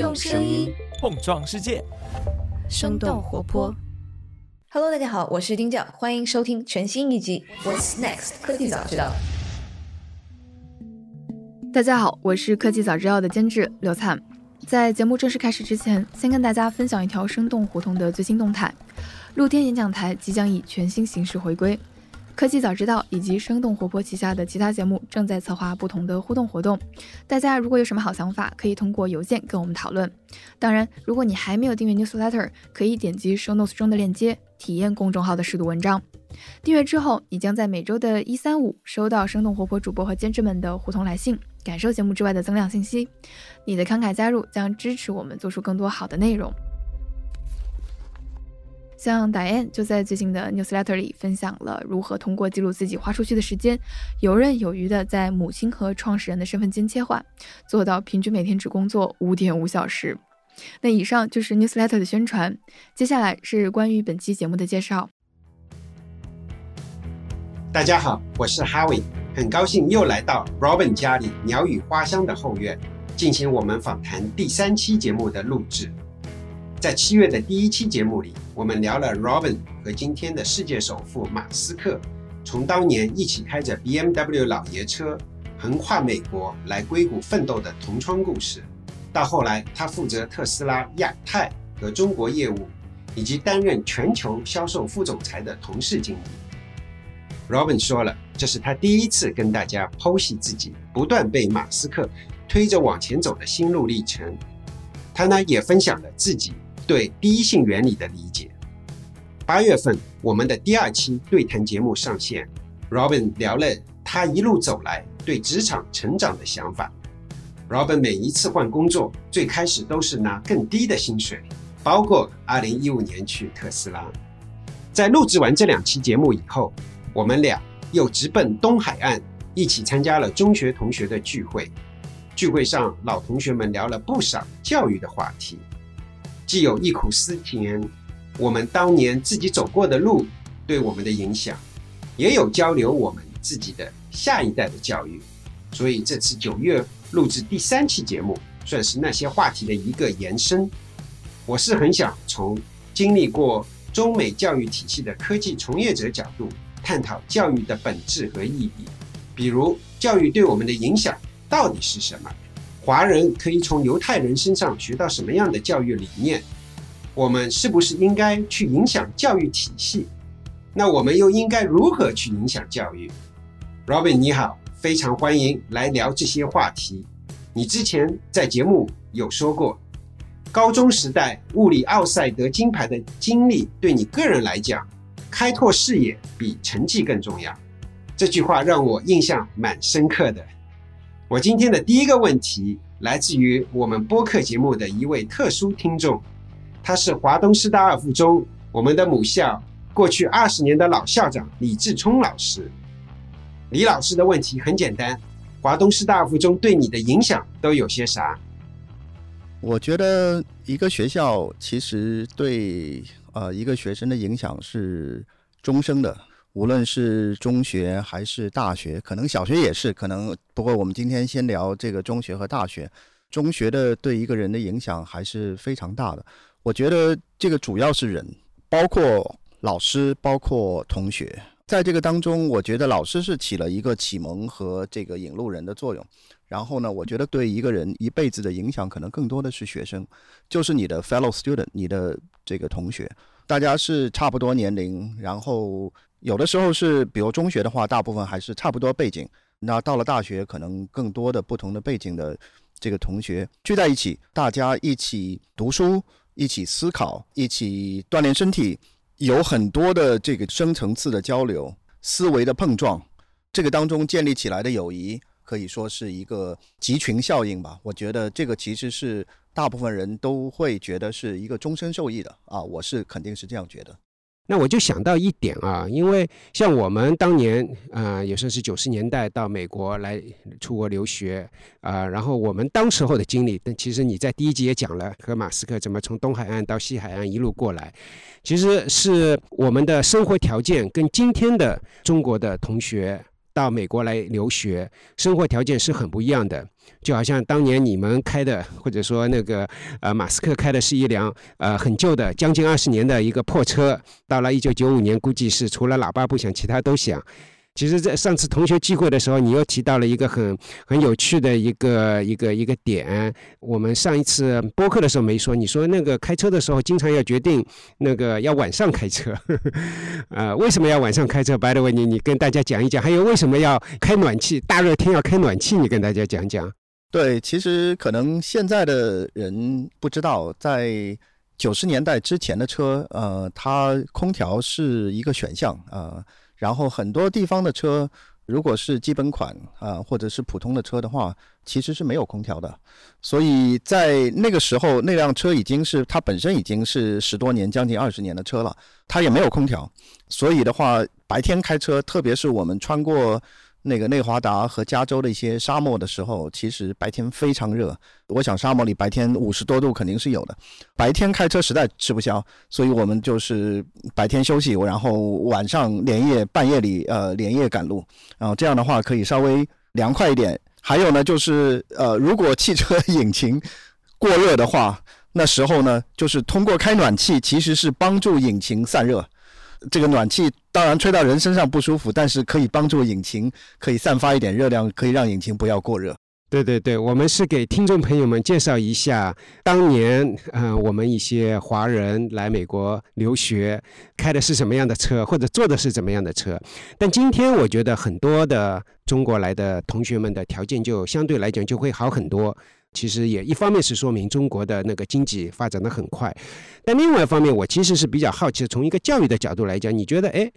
用声音碰撞世界，生动活泼。Hello，大家好，我是丁教，欢迎收听全新一集《What's Next 科技早知道》。大家好，我是科技早知道的监制刘灿。在节目正式开始之前，先跟大家分享一条生动活动的最新动态：露天演讲台即将以全新形式回归。科技早知道以及生动活泼旗下的其他节目正在策划不同的互动活动，大家如果有什么好想法，可以通过邮件跟我们讨论。当然，如果你还没有订阅 newsletter，可以点击 show notes 中的链接，体验公众号的试读文章。订阅之后，你将在每周的一、三、五收到生动活泼主播和监制们的互通来信，感受节目之外的增量信息。你的慷慨加入将支持我们做出更多好的内容。像 Diane 就在最近的 newsletter 里分享了如何通过记录自己花出去的时间，游刃有余的在母亲和创始人的身份间切换，做到平均每天只工作五点五小时。那以上就是 newsletter 的宣传，接下来是关于本期节目的介绍。大家好，我是 Howie，很高兴又来到 Robin 家里鸟语花香的后院，进行我们访谈第三期节目的录制。在七月的第一期节目里，我们聊了 Robin 和今天的世界首富马斯克，从当年一起开着 BMW 老爷车横跨美国来硅谷奋斗的同窗故事，到后来他负责特斯拉亚太和中国业务，以及担任全球销售副总裁的同事经历。Robin 说了，这是他第一次跟大家剖析自己不断被马斯克推着往前走的心路历程。他呢也分享了自己对第一性原理的理解。八月份，我们的第二期对谈节目上线，Robin 聊了他一路走来对职场成长的想法。Robin 每一次换工作，最开始都是拿更低的薪水，包括2015年去特斯拉。在录制完这两期节目以后，我们俩又直奔东海岸，一起参加了中学同学的聚会。聚会上，老同学们聊了不少教育的话题，既有忆苦思甜，我们当年自己走过的路对我们的影响，也有交流我们自己的下一代的教育。所以这次九月录制第三期节目，算是那些话题的一个延伸。我是很想从经历过中美教育体系的科技从业者角度。探讨教育的本质和意义，比如教育对我们的影响到底是什么？华人可以从犹太人身上学到什么样的教育理念？我们是不是应该去影响教育体系？那我们又应该如何去影响教育？Robin 你好，非常欢迎来聊这些话题。你之前在节目有说过，高中时代物理奥赛得金牌的经历对你个人来讲。开拓视野比成绩更重要，这句话让我印象蛮深刻的。我今天的第一个问题来自于我们播客节目的一位特殊听众，他是华东师大二附中我们的母校过去二十年的老校长李志聪老师。李老师的问题很简单：华东师大附中对你的影响都有些啥？我觉得一个学校其实对。呃，一个学生的影响是终生的，无论是中学还是大学，可能小学也是，可能不过我们今天先聊这个中学和大学。中学的对一个人的影响还是非常大的。我觉得这个主要是人，包括老师，包括同学，在这个当中，我觉得老师是起了一个启蒙和这个引路人的作用。然后呢，我觉得对一个人一辈子的影响，可能更多的是学生，就是你的 fellow student，你的这个同学，大家是差不多年龄，然后有的时候是，比如中学的话，大部分还是差不多背景。那到了大学，可能更多的不同的背景的这个同学聚在一起，大家一起读书，一起思考，一起锻炼身体，有很多的这个深层次的交流、思维的碰撞，这个当中建立起来的友谊。可以说是一个集群效应吧。我觉得这个其实是大部分人都会觉得是一个终身受益的啊。我是肯定是这样觉得。那我就想到一点啊，因为像我们当年啊，也算是九十年代到美国来出国留学啊，然后我们当时候的经历，但其实你在第一集也讲了，和马斯克怎么从东海岸到西海岸一路过来，其实是我们的生活条件跟今天的中国的同学。到美国来留学，生活条件是很不一样的。就好像当年你们开的，或者说那个呃马斯克开的是一辆呃很旧的将近二十年的一个破车，到了一九九五年，估计是除了喇叭不响，其他都响。其实，在上次同学聚会的时候，你又提到了一个很很有趣的一个一个一个点。我们上一次播客的时候没说，你说那个开车的时候经常要决定那个要晚上开车，呃，为什么要晚上开车？By the way，你你跟大家讲一讲。还有为什么要开暖气？大热天要开暖气，你跟大家讲讲。对，其实可能现在的人不知道，在九十年代之前的车，呃，它空调是一个选项啊。然后很多地方的车，如果是基本款啊，或者是普通的车的话，其实是没有空调的。所以在那个时候，那辆车已经是它本身已经是十多年、将近二十年的车了，它也没有空调。所以的话，白天开车，特别是我们穿过。那个内华达和加州的一些沙漠的时候，其实白天非常热。我想沙漠里白天五十多度肯定是有的。白天开车实在吃不消，所以我们就是白天休息，然后晚上连夜半夜里呃连夜赶路，然后这样的话可以稍微凉快一点。还有呢，就是呃如果汽车 引擎过热的话，那时候呢就是通过开暖气，其实是帮助引擎散热。这个暖气当然吹到人身上不舒服，但是可以帮助引擎可以散发一点热量，可以让引擎不要过热。对对对，我们是给听众朋友们介绍一下当年，呃，我们一些华人来美国留学开的是什么样的车，或者坐的是怎么样的车。但今天我觉得很多的中国来的同学们的条件就相对来讲就会好很多。其实也一方面是说明中国的那个经济发展的很快，但另外一方面，我其实是比较好奇，从一个教育的角度来讲，你觉得，哎，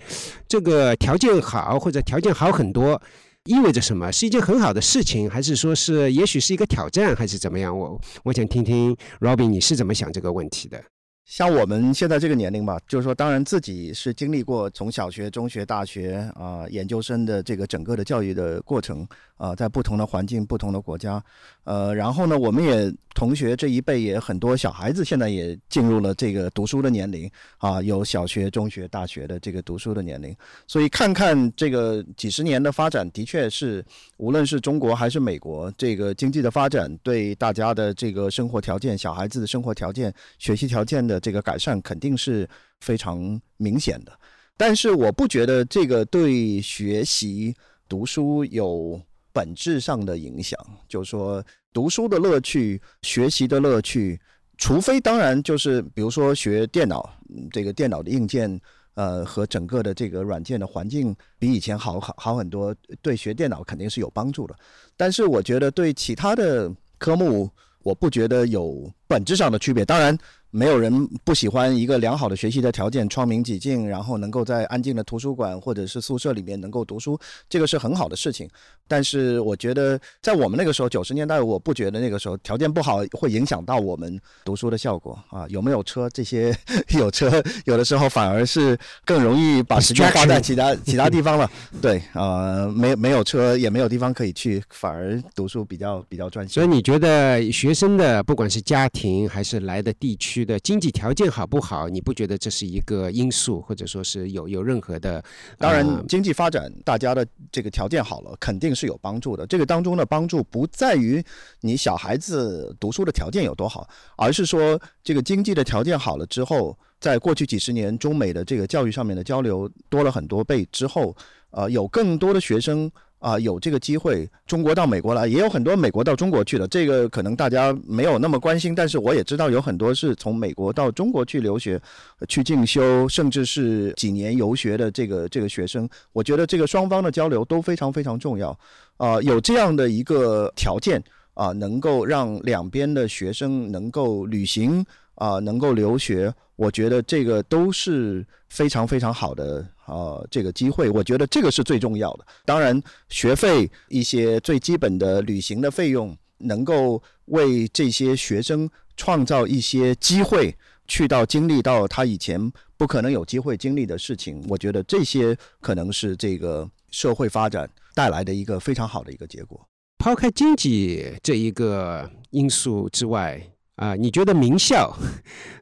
这个条件好或者条件好很多，意味着什么？是一件很好的事情，还是说是也许是一个挑战，还是怎么样？我我想听听 Robin 你是怎么想这个问题的。像我们现在这个年龄吧，就是说，当然自己是经历过从小学、中学、大学啊、研究生的这个整个的教育的过程啊，在不同的环境、不同的国家，呃，然后呢，我们也同学这一辈也很多小孩子现在也进入了这个读书的年龄啊，有小学、中学、大学的这个读书的年龄，所以看看这个几十年的发展，的确是无论是中国还是美国，这个经济的发展对大家的这个生活条件、小孩子的生活条件、学习条件的。的这个改善肯定是非常明显的，但是我不觉得这个对学习读书有本质上的影响。就是说，读书的乐趣、学习的乐趣，除非当然就是比如说学电脑，这个电脑的硬件，呃，和整个的这个软件的环境比以前好好好很多，对学电脑肯定是有帮助的。但是我觉得对其他的科目，我不觉得有本质上的区别。当然。没有人不喜欢一个良好的学习的条件，窗明几净，然后能够在安静的图书馆或者是宿舍里面能够读书，这个是很好的事情。但是我觉得，在我们那个时候，九十年代，我不觉得那个时候条件不好会影响到我们读书的效果啊。有没有车？这些有车，有的时候反而是更容易把时间花在其他 其他地方了。对，呃，没没有车，也没有地方可以去，反而读书比较比较专心。所以你觉得学生的不管是家庭还是来的地区？的经济条件好不好？你不觉得这是一个因素，或者说是有有任何的？当然，经济发展，大家的这个条件好了，肯定是有帮助的。这个当中的帮助不在于你小孩子读书的条件有多好，而是说这个经济的条件好了之后，在过去几十年中美的这个教育上面的交流多了很多倍之后，呃，有更多的学生。啊，有这个机会，中国到美国来，也有很多美国到中国去的。这个可能大家没有那么关心，但是我也知道有很多是从美国到中国去留学、去进修，甚至是几年游学的这个这个学生。我觉得这个双方的交流都非常非常重要。啊，有这样的一个条件啊，能够让两边的学生能够旅行啊，能够留学，我觉得这个都是非常非常好的。呃，这个机会，我觉得这个是最重要的。当然，学费一些最基本的旅行的费用，能够为这些学生创造一些机会，去到经历到他以前不可能有机会经历的事情。我觉得这些可能是这个社会发展带来的一个非常好的一个结果。抛开经济这一个因素之外，啊，你觉得名校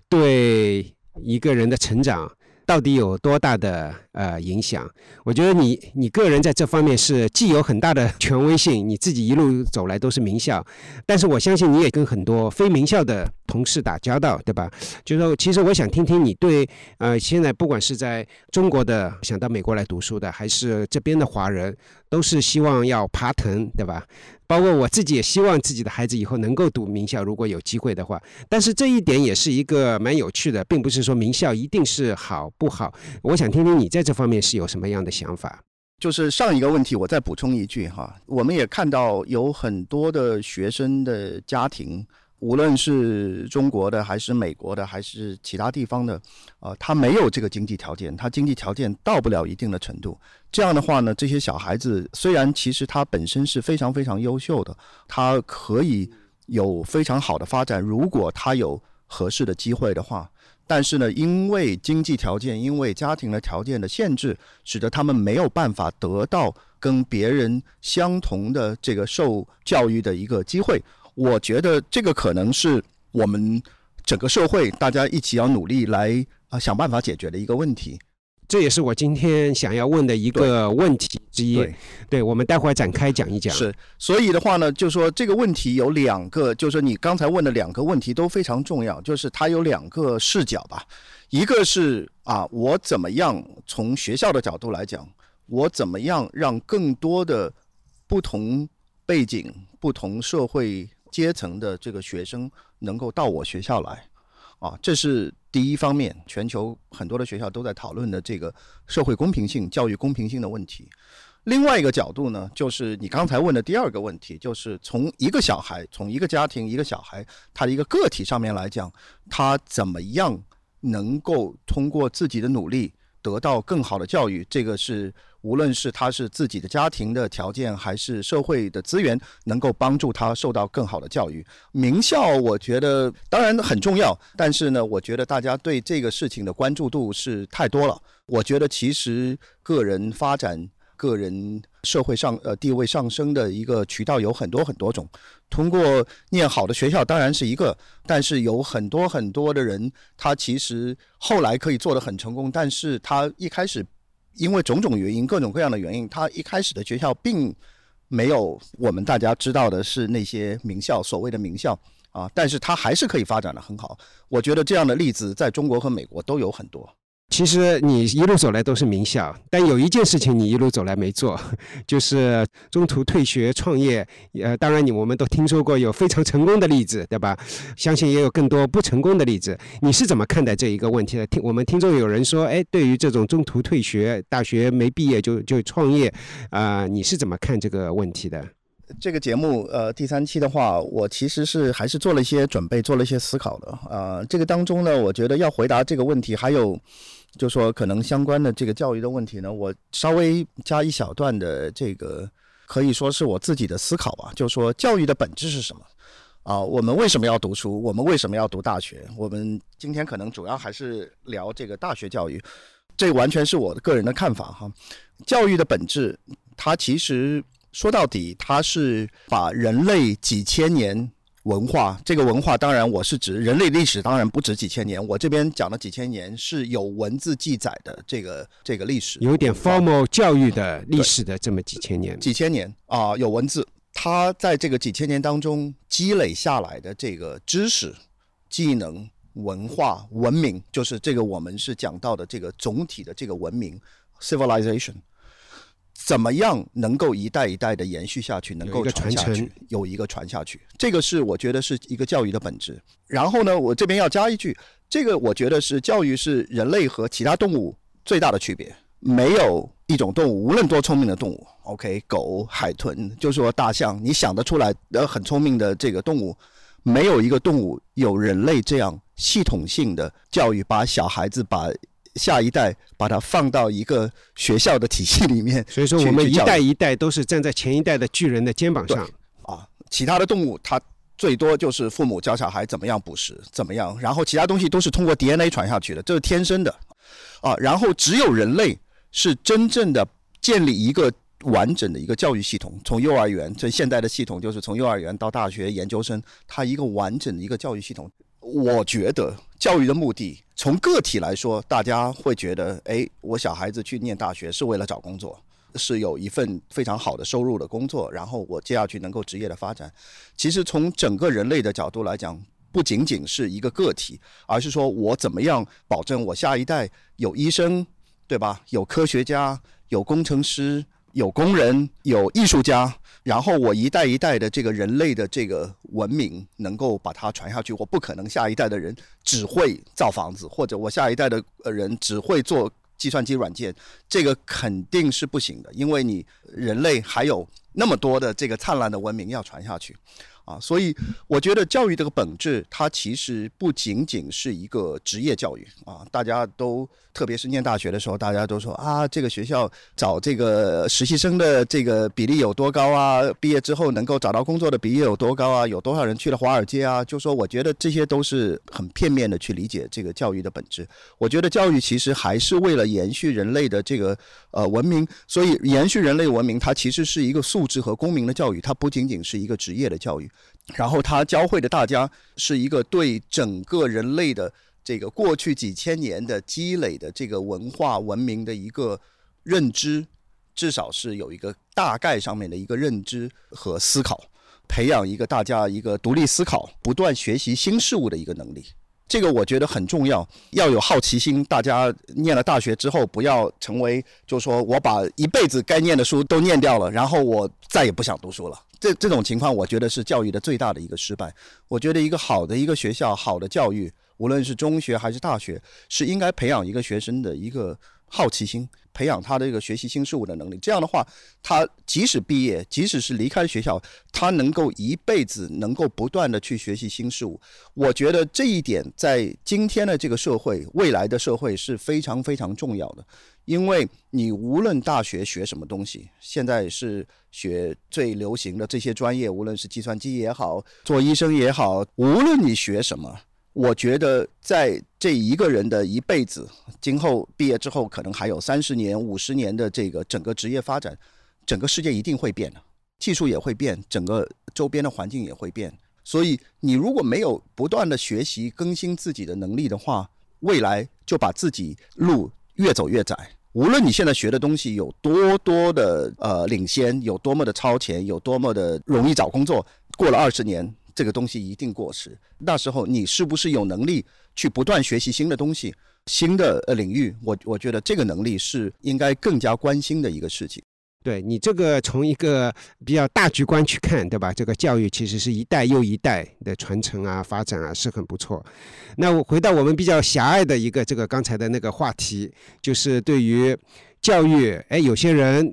对一个人的成长？到底有多大的呃影响？我觉得你你个人在这方面是既有很大的权威性，你自己一路走来都是名校，但是我相信你也跟很多非名校的同事打交道，对吧？就是说，其实我想听听你对呃现在不管是在中国的想到美国来读书的，还是这边的华人，都是希望要爬藤，对吧？包括我自己也希望自己的孩子以后能够读名校，如果有机会的话。但是这一点也是一个蛮有趣的，并不是说名校一定是好不好。我想听听你在这方面是有什么样的想法。就是上一个问题，我再补充一句哈，我们也看到有很多的学生的家庭。无论是中国的还是美国的还是其他地方的，啊，他没有这个经济条件，他经济条件到不了一定的程度。这样的话呢，这些小孩子虽然其实他本身是非常非常优秀的，他可以有非常好的发展，如果他有合适的机会的话，但是呢，因为经济条件、因为家庭的条件的限制，使得他们没有办法得到跟别人相同的这个受教育的一个机会。我觉得这个可能是我们整个社会大家一起要努力来啊想办法解决的一个问题。这也是我今天想要问的一个问题之一。对，对我们待会儿展开讲一讲。是，所以的话呢，就说这个问题有两个，就是你刚才问的两个问题都非常重要，就是它有两个视角吧。一个是啊，我怎么样从学校的角度来讲，我怎么样让更多的不同背景、不同社会。阶层的这个学生能够到我学校来，啊，这是第一方面。全球很多的学校都在讨论的这个社会公平性、教育公平性的问题。另外一个角度呢，就是你刚才问的第二个问题，就是从一个小孩、从一个家庭、一个小孩他的一个个体上面来讲，他怎么样能够通过自己的努力得到更好的教育？这个是。无论是他是自己的家庭的条件，还是社会的资源，能够帮助他受到更好的教育。名校，我觉得当然很重要，但是呢，我觉得大家对这个事情的关注度是太多了。我觉得其实个人发展、个人社会上呃地位上升的一个渠道有很多很多种。通过念好的学校当然是一个，但是有很多很多的人，他其实后来可以做得很成功，但是他一开始。因为种种原因，各种各样的原因，他一开始的学校并没有我们大家知道的是那些名校，所谓的名校啊，但是他还是可以发展的很好。我觉得这样的例子在中国和美国都有很多。其实你一路走来都是名校，但有一件事情你一路走来没做，就是中途退学创业。呃，当然你我们都听说过有非常成功的例子，对吧？相信也有更多不成功的例子。你是怎么看待这一个问题的？听我们听众有人说，哎，对于这种中途退学、大学没毕业就就创业，啊，你是怎么看这个问题的？这个节目，呃，第三期的话，我其实是还是做了一些准备，做了一些思考的。啊，这个当中呢，我觉得要回答这个问题，还有就说可能相关的这个教育的问题呢，我稍微加一小段的这个，可以说是我自己的思考吧。就说教育的本质是什么？啊，我们为什么要读书？我们为什么要读大学？我们今天可能主要还是聊这个大学教育，这完全是我个人的看法哈。教育的本质，它其实。说到底，它是把人类几千年文化，这个文化当然我是指人类历史，当然不止几千年。我这边讲了几千年是有文字记载的这个这个历史，有点 formal 教育的历史的这么几千年，几千年啊，有文字。它在这个几千年当中积累下来的这个知识、技能、文化、文明，就是这个我们是讲到的这个总体的这个文明 civilization。怎么样能够一代一代的延续下去，能够传下去，有一个传下去，这个是我觉得是一个教育的本质。然后呢，我这边要加一句，这个我觉得是教育是人类和其他动物最大的区别。没有一种动物，无论多聪明的动物，OK，狗、海豚，就说大象，你想得出来呃很聪明的这个动物，没有一个动物有人类这样系统性的教育，把小孩子把。下一代把它放到一个学校的体系里面，所以说我们一代一代都是站在前一代的巨人的肩膀上啊。其他的动物它最多就是父母教小孩怎么样捕食，怎么样，然后其他东西都是通过 DNA 传下去的，这是天生的啊。然后只有人类是真正的建立一个完整的一个教育系统，从幼儿园，这现代的系统就是从幼儿园到大学、研究生，它一个完整的一个教育系统。我觉得教育的目的，从个体来说，大家会觉得，哎，我小孩子去念大学是为了找工作，是有一份非常好的收入的工作，然后我接下去能够职业的发展。其实从整个人类的角度来讲，不仅仅是一个个体，而是说我怎么样保证我下一代有医生，对吧？有科学家，有工程师，有工人，有艺术家。然后我一代一代的这个人类的这个文明能够把它传下去，我不可能下一代的人只会造房子，或者我下一代的人只会做计算机软件，这个肯定是不行的，因为你人类还有那么多的这个灿烂的文明要传下去。啊，所以我觉得教育这个本质，它其实不仅仅是一个职业教育啊。大家都，特别是念大学的时候，大家都说啊，这个学校找这个实习生的这个比例有多高啊？毕业之后能够找到工作的比例有多高啊？有多少人去了华尔街啊？就说我觉得这些都是很片面的去理解这个教育的本质。我觉得教育其实还是为了延续人类的这个呃文明，所以延续人类文明，它其实是一个素质和公民的教育，它不仅仅是一个职业的教育。然后它教会的大家是一个对整个人类的这个过去几千年的积累的这个文化文明的一个认知，至少是有一个大概上面的一个认知和思考，培养一个大家一个独立思考、不断学习新事物的一个能力。这个我觉得很重要，要有好奇心。大家念了大学之后，不要成为，就是说我把一辈子该念的书都念掉了，然后我再也不想读书了。这这种情况，我觉得是教育的最大的一个失败。我觉得一个好的一个学校，好的教育，无论是中学还是大学，是应该培养一个学生的一个好奇心。培养他的这个学习新事物的能力，这样的话，他即使毕业，即使是离开学校，他能够一辈子能够不断的去学习新事物。我觉得这一点在今天的这个社会，未来的社会是非常非常重要的。因为你无论大学学什么东西，现在是学最流行的这些专业，无论是计算机也好，做医生也好，无论你学什么。我觉得，在这一个人的一辈子，今后毕业之后，可能还有三十年、五十年的这个整个职业发展，整个世界一定会变的，技术也会变，整个周边的环境也会变。所以，你如果没有不断的学习、更新自己的能力的话，未来就把自己路越走越窄。无论你现在学的东西有多多的呃领先，有多么的超前，有多么的容易找工作，过了二十年。这个东西一定过时。那时候你是不是有能力去不断学习新的东西、新的呃领域？我我觉得这个能力是应该更加关心的一个事情。对你这个从一个比较大局观去看，对吧？这个教育其实是一代又一代的传承啊、发展啊，是很不错。那我回到我们比较狭隘的一个这个刚才的那个话题，就是对于教育，哎，有些人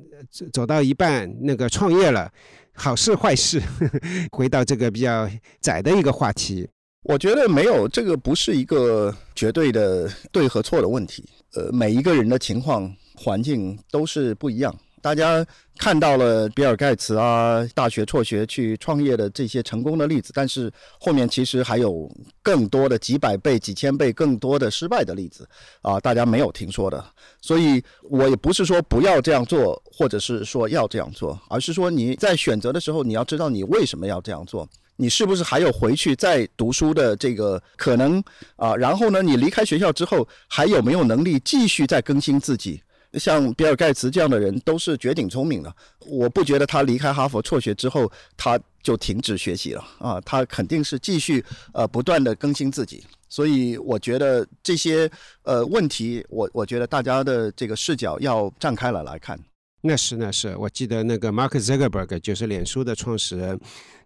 走到一半那个创业了。好事坏事，回到这个比较窄的一个话题，我觉得没有这个不是一个绝对的对和错的问题。呃，每一个人的情况环境都是不一样。大家看到了比尔盖茨啊，大学辍学去创业的这些成功的例子，但是后面其实还有更多的几百倍、几千倍更多的失败的例子啊，大家没有听说的。所以我也不是说不要这样做，或者是说要这样做，而是说你在选择的时候，你要知道你为什么要这样做，你是不是还有回去再读书的这个可能啊？然后呢，你离开学校之后还有没有能力继续再更新自己？像比尔盖茨这样的人都是绝顶聪明的，我不觉得他离开哈佛辍学之后他就停止学习了啊，他肯定是继续呃不断的更新自己，所以我觉得这些呃问题，我我觉得大家的这个视角要站开了来看。那是那是，我记得那个 Mark Zuckerberg 就是脸书的创始人。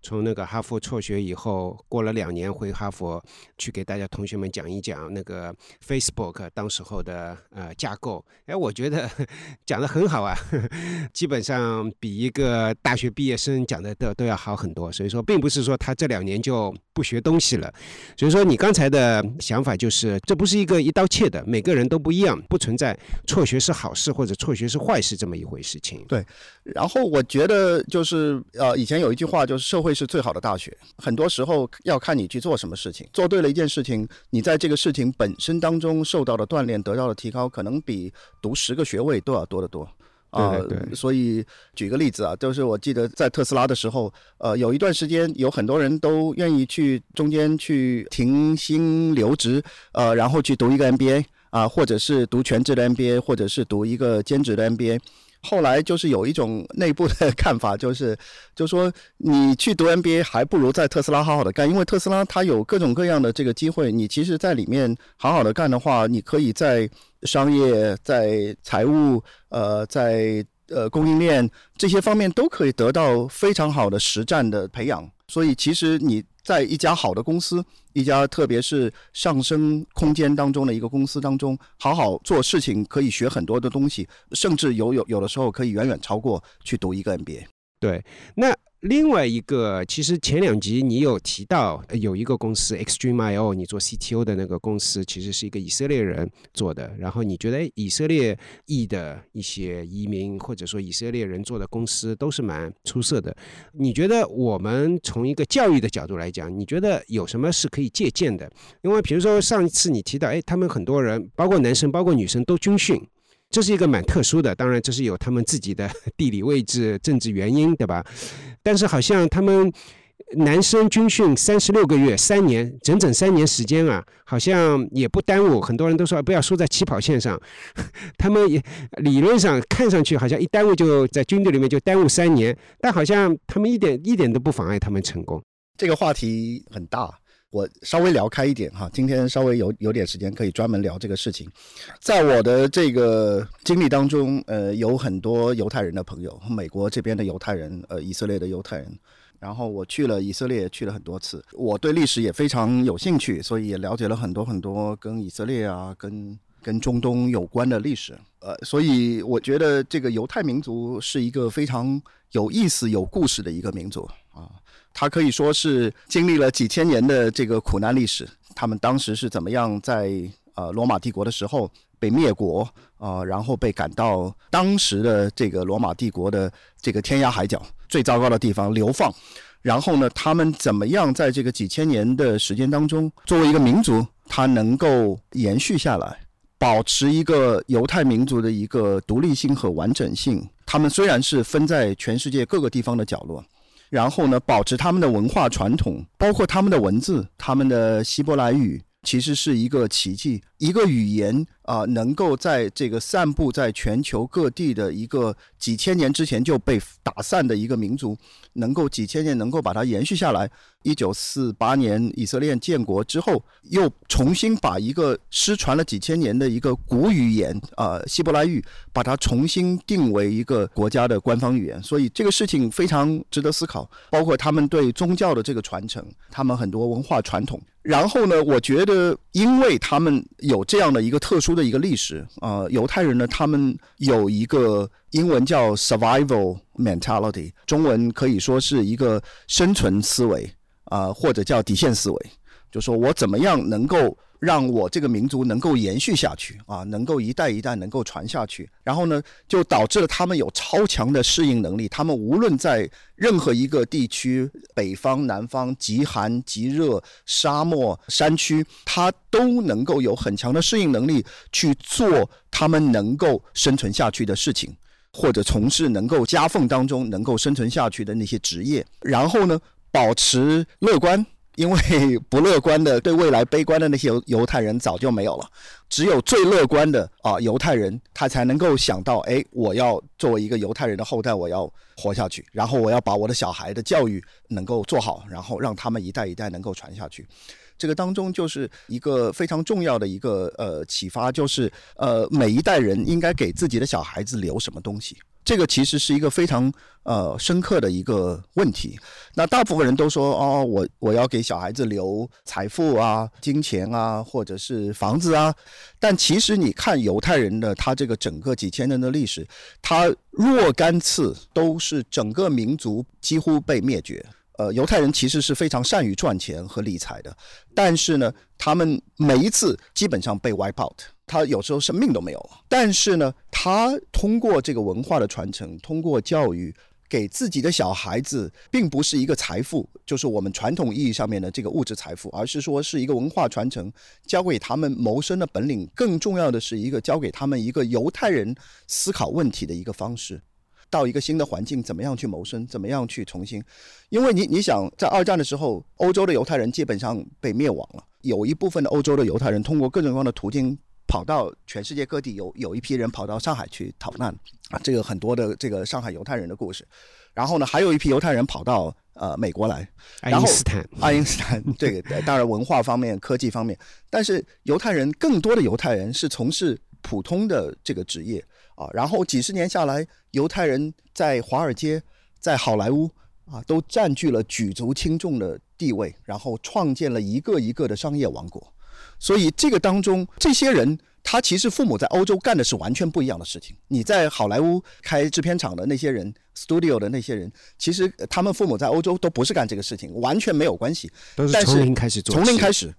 从那个哈佛辍学以后，过了两年回哈佛去给大家同学们讲一讲那个 Facebook 当时候的呃架构。哎，我觉得 讲的很好啊，基本上比一个大学毕业生讲的都都要好很多。所以说，并不是说他这两年就不学东西了。所以说，你刚才的想法就是，这不是一个一刀切的，每个人都不一样，不存在辍学是好事或者辍学是坏事这么一回事情。对。然后我觉得就是呃，以前有一句话就是社会是最好的大学，很多时候要看你去做什么事情，做对了一件事情，你在这个事情本身当中受到的锻炼、得到的提高，可能比读十个学位都要多得多。啊对所以举个例子啊，就是我记得在特斯拉的时候，呃，有一段时间有很多人都愿意去中间去停薪留职，呃，然后去读一个 MBA 啊、或者是读全职的 MBA，或者是读一个兼职的 MBA。后来就是有一种内部的看法，就是 就说你去读 MBA 还不如在特斯拉好好的干，因为特斯拉它有各种各样的这个机会，你其实在里面好好的干的话，你可以在商业、在财务、呃，在呃供应链这些方面都可以得到非常好的实战的培养。所以其实你在一家好的公司，一家特别是上升空间当中的一个公司当中，好好做事情，可以学很多的东西，甚至有有有的时候可以远远超过去读一个 NBA。对，那另外一个，其实前两集你有提到有一个公司 Extreme.io，你做 CTO 的那个公司，其实是一个以色列人做的。然后你觉得以色列裔的一些移民，或者说以色列人做的公司，都是蛮出色的。你觉得我们从一个教育的角度来讲，你觉得有什么是可以借鉴的？因为比如说上一次你提到，哎，他们很多人，包括男生，包括女生都军训。这是一个蛮特殊的，当然这是有他们自己的 地理位置、政治原因，对吧？但是好像他们男生军训三十六个月，三年，整整三年时间啊，好像也不耽误。很多人都说不要输在起跑线上，他们也理论上看上去好像一耽误就在军队里面就耽误三年，但好像他们一点一点都不妨碍他们成功。这个话题很大，我稍微聊开一点哈。今天稍微有有点时间，可以专门聊这个事情。在我的这个经历当中，呃，有很多犹太人的朋友，美国这边的犹太人，呃，以色列的犹太人。然后我去了以色列，去了很多次。我对历史也非常有兴趣，所以也了解了很多很多跟以色列啊、跟跟中东有关的历史。呃，所以我觉得这个犹太民族是一个非常有意思、有故事的一个民族啊。它可以说是经历了几千年的这个苦难历史。他们当时是怎么样在呃罗马帝国的时候被灭国啊、呃然后被赶到当时的这个罗马帝国的这个天涯海角最糟糕的地方流放。然后呢，他们怎么样在这个几千年的时间当中，作为一个民族，它能够延续下来，保持一个犹太民族的一个独立性和完整性。他们虽然是分在全世界各个地方的角落，然后呢，保持他们的文化传统，包括他们的文字，他们的希伯来语，其实是一个奇迹。一个语言啊、能够在这个散布在全球各地的一个几千年之前就被打散的一个民族，能够几千年能够把它延续下来。一九四八年以色列建国之后，又重新把一个失传了几千年的一个古语言啊、希伯来语，把它重新定为一个国家的官方语言。所以这个事情非常值得思考，包括他们对宗教的这个传承，他们很多文化传统。然后呢，我觉得，因为他们有这样的一个特殊的一个历史啊、犹太人呢，他们有一个英文叫 survival mentality，中文可以说是一个生存思维啊、或者叫底线思维，就说我怎么样能够让我这个民族能够延续下去啊，能够一代一代能够传下去。然后呢，就导致了他们有超强的适应能力。他们无论在任何一个地区，北方、南方、极寒、极热、沙漠、山区，他都能够有很强的适应能力去做他们能够生存下去的事情。或者从事能够夹缝当中能够生存下去的那些职业，然后呢，保持乐观，因为不乐观的、对未来悲观的那些犹犹太人早就没有了，只有最乐观的啊犹太人，他才能够想到，哎，我要作为一个犹太人的后代，我要活下去，然后我要把我的小孩的教育能够做好，然后让他们一代一代能够传下去。这个当中就是一个非常重要的一个呃启发，就是呃每一代人应该给自己的小孩子留什么东西。这个其实是一个非常呃深刻的一个问题。那大部分人都说哦，我我要给小孩子留财富啊、金钱啊，或者是房子啊。但其实你看犹太人的他这个整个几千年的历史，他若干次都是整个民族几乎被灭绝。呃，犹太人其实是非常善于赚钱和理财的，但是呢，他们每一次基本上被 wipe out，他有时候生命都没有了。但是呢，他通过这个文化的传承，通过教育，给自己的小孩子，并不是一个财富，就是我们传统意义上面的这个物质财富，而是说是一个文化传承，教给他们谋生的本领。更重要的是一个教给他们一个犹太人思考问题的一个方式。到一个新的环境，怎么样去谋生？怎么样去重新？因为你你想，在二战的时候，欧洲的犹太人基本上被灭亡了，有一部分的欧洲的犹太人通过各种各样的途径。跑到全世界各地，有有一批人跑到上海去逃难啊，这个很多的这个上海犹太人的故事。然后呢，还有一批犹太人跑到呃美国来，爱因斯坦，爱因斯坦，这个当然文化方面、科技方面，但是犹太人更多的犹太人是从事普通的这个职业啊。然后几十年下来，犹太人在华尔街、在好莱坞啊，都占据了举足轻重的地位，然后创建了一个一个的商业王国。所以这个当中，这些人他其实父母在欧洲干的是完全不一样的事情。你在好莱坞开制片厂的那些人，studio 的那些人，其实他们父母在欧洲都不是干这个事情，完全没有关系。都是从零开始做。从零开始，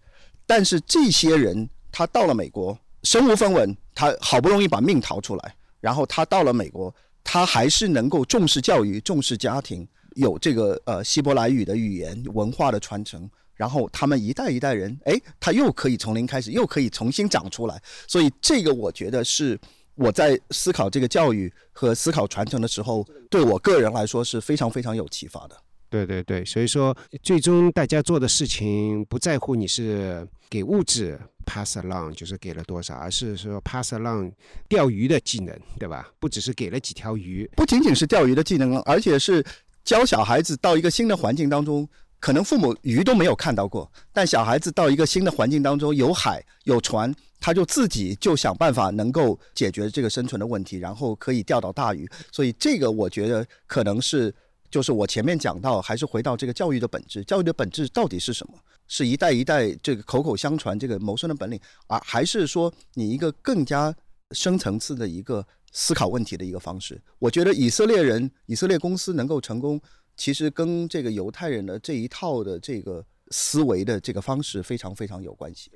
但是这些人他到了美国，身无分文，他好不容易把命逃出来，然后他到了美国，他还是能够重视教育、重视家庭，有这个呃希伯来语的语言文化的传承。然后他们一代一代人，哎，他又可以从零开始，又可以重新长出来。所以这个我觉得是我在思考这个教育和思考传承的时候，对我个人来说是非常非常有启发的。对对对，所以说最终大家做的事情不在乎你是给物质 pass along，就是给了多少，而是说 pass along 钓鱼的技能，对吧？不只是给了几条鱼，不仅仅是钓鱼的技能，而且是教小孩子到一个新的环境当中。可能父母鱼都没有看到过，但小孩子到一个新的环境当中，有海有船，他就自己就想办法能够解决这个生存的问题，然后可以钓到大鱼。所以这个我觉得可能是，就是我前面讲到，还是回到这个教育的本质。教育的本质到底是什么？是一代一代这个口口相传这个谋生的本领，而还是说你一个更加深层次的一个思考问题的一个方式？我觉得以色列人、以色列公司能够成功。其实跟这个犹太人的这一套的这个思维的这个方式非常非常有关系。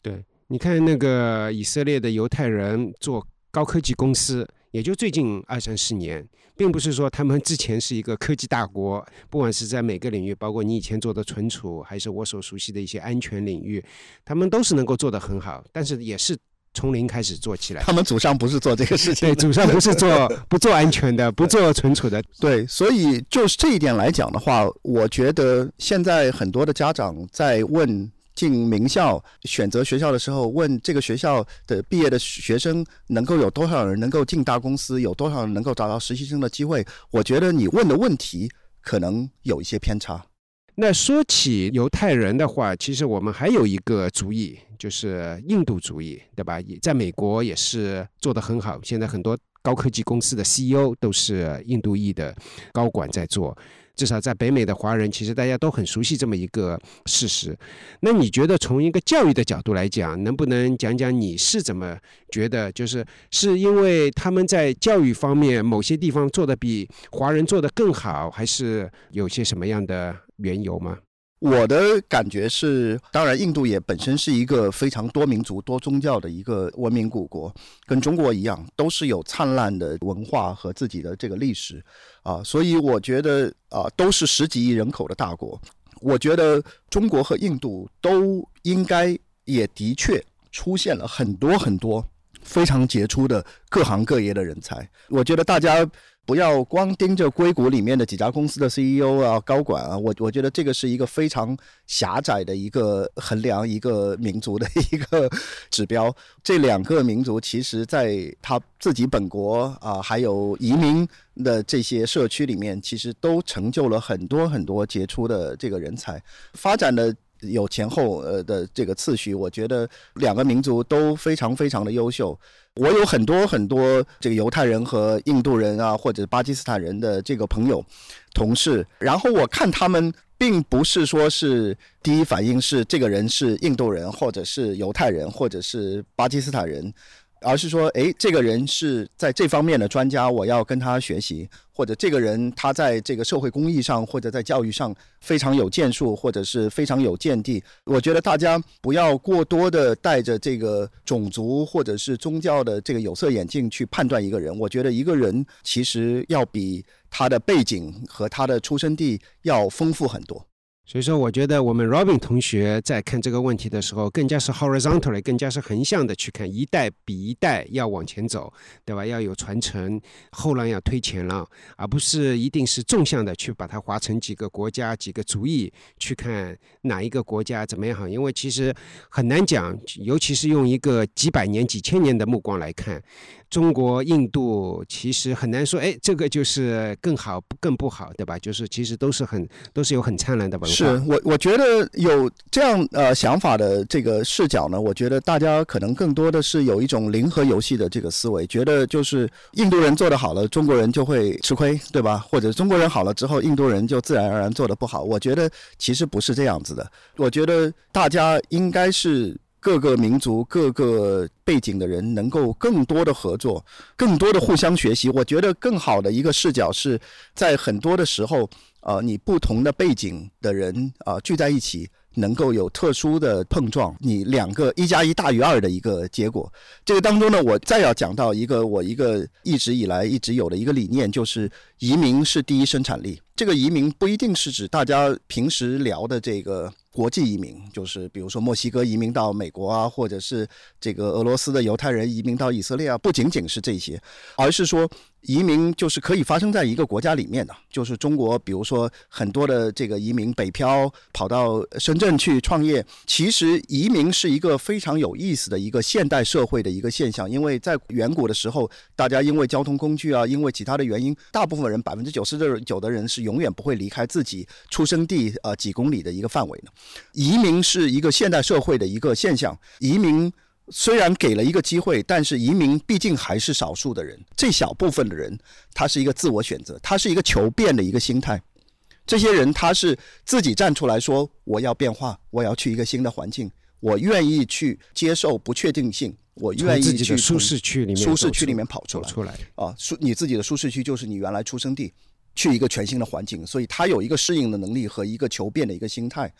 对，你看那个以色列的犹太人做高科技公司，也就最近二三十年，并不是说他们之前是一个科技大国，不管是在每个领域，包括你以前做的存储，还是我所熟悉的一些安全领域，他们都是能够做得很好，但是也是。从零开始做起来，他们祖上不是做这个事 情，对，祖上不是做不做安全的，不做存储的，对，所以就是这一点来讲的话，我觉得现在很多的家长在问进名校、选择学校的时候，问这个学校的毕业的学生能够有多少人能够进大公司，有多少人能够找到实习生的机会，我觉得你问的问题可能有一些偏差。那说起犹太人的话，其实我们还有一个主意，就是印度主义，对吧？也在美国也是做得很好。现在很多高科技公司的 CEO 都是印度裔的高管在做。至少在北美的华人，其实大家都很熟悉这么一个事实。那你觉得从一个教育的角度来讲，能不能讲讲你是怎么觉得？就是是因为他们在教育方面某些地方做的比华人做的更好，还是有些什么样的缘由吗？我的感觉是，当然，印度也本身是一个非常多民族、多宗教的一个文明古国，跟中国一样，都是有灿烂的文化和自己的这个历史，啊，所以我觉得啊，都是十几亿人口的大国，我觉得中国和印度都应该也的确出现了很多很多非常杰出的各行各业的人才，我觉得大家。不要光盯着硅谷里面的几家公司的 CEO 啊、高管啊，我我觉得这个是一个非常狭窄的一个衡量一个民族的一个指标。这两个民族其实在他自己本国啊，还有移民的这些社区里面，其实都成就了很多很多杰出的这个人才，发展的有前后呃的这个次序。我觉得两个民族都非常非常的优秀。我有很多很多这个犹太人和印度人啊，或者巴基斯坦人的这个朋友、同事，然后我看他们并不是说是第一反应是这个人是印度人，或者是犹太人，或者是巴基斯坦人。而是说，哎，这个人是在这方面的专家，我要跟他学习；或者这个人他在这个社会公益上，或者在教育上非常有建树，或者是非常有见地。我觉得大家不要过多的带着这个种族或者是宗教的这个有色眼镜去判断一个人。我觉得一个人其实要比他的背景和他的出生地要丰富很多。所以说，我觉得我们 Robin 同学在看这个问题的时候，更加是 horizontally，更加是横向的去看，一代比一代要往前走，对吧？要有传承，后浪要推前浪，而不是一定是纵向的去把它划成几个国家、几个族裔去看哪一个国家怎么样好。因为其实很难讲，尤其是用一个几百年、几千年的目光来看。中国、印度其实很难说，哎，这个就是更好、更不好，对吧？就是其实都是很都是有很灿烂的文化。是我我觉得有这样呃想法的这个视角呢，我觉得大家可能更多的是有一种零和游戏的这个思维，觉得就是印度人做得好了，中国人就会吃亏，对吧？或者中国人好了之后，印度人就自然而然做得不好。我觉得其实不是这样子的，我觉得大家应该是。各个民族、各个背景的人能够更多的合作，更多的互相学习。我觉得更好的一个视角是在很多的时候，呃，你不同的背景的人啊聚在一起，能够有特殊的碰撞，你两个一加一大于二的一个结果。这个当中呢，我再要讲到一个我一个一直以来一直有的一个理念，就是移民是第一生产力。这个移民不一定是指大家平时聊的这个。国际移民就是比如说墨西哥移民到美国啊，或者是这个俄罗斯的犹太人移民到以色列啊，不仅仅是这些，而是说。移民就是可以发生在一个国家里面的，就是中国，比如说很多的这个移民北漂跑到深圳去创业。其实移民是一个非常有意思的一个现代社会的一个现象，因为在远古的时候，大家因为交通工具啊，因为其他的原因，大部分人百分之九十的九的人是永远不会离开自己出生地呃几公里的一个范围的。移民是一个现代社会的一个现象，移民。虽然给了一个机会，但是移民毕竟还是少数的人，这小部分的人，他是一个自我选择，他是一个求变的一个心态。这些人他是自己站出来说：“我要变化，我要去一个新的环境，我愿意去接受不确定性，我愿意去舒适区里面舒适区里面跑出来。”出来啊，舒你自己的舒适区就是你原来出生地，去一个全新的环境，所以他有一个适应的能力和一个求变的一个心态。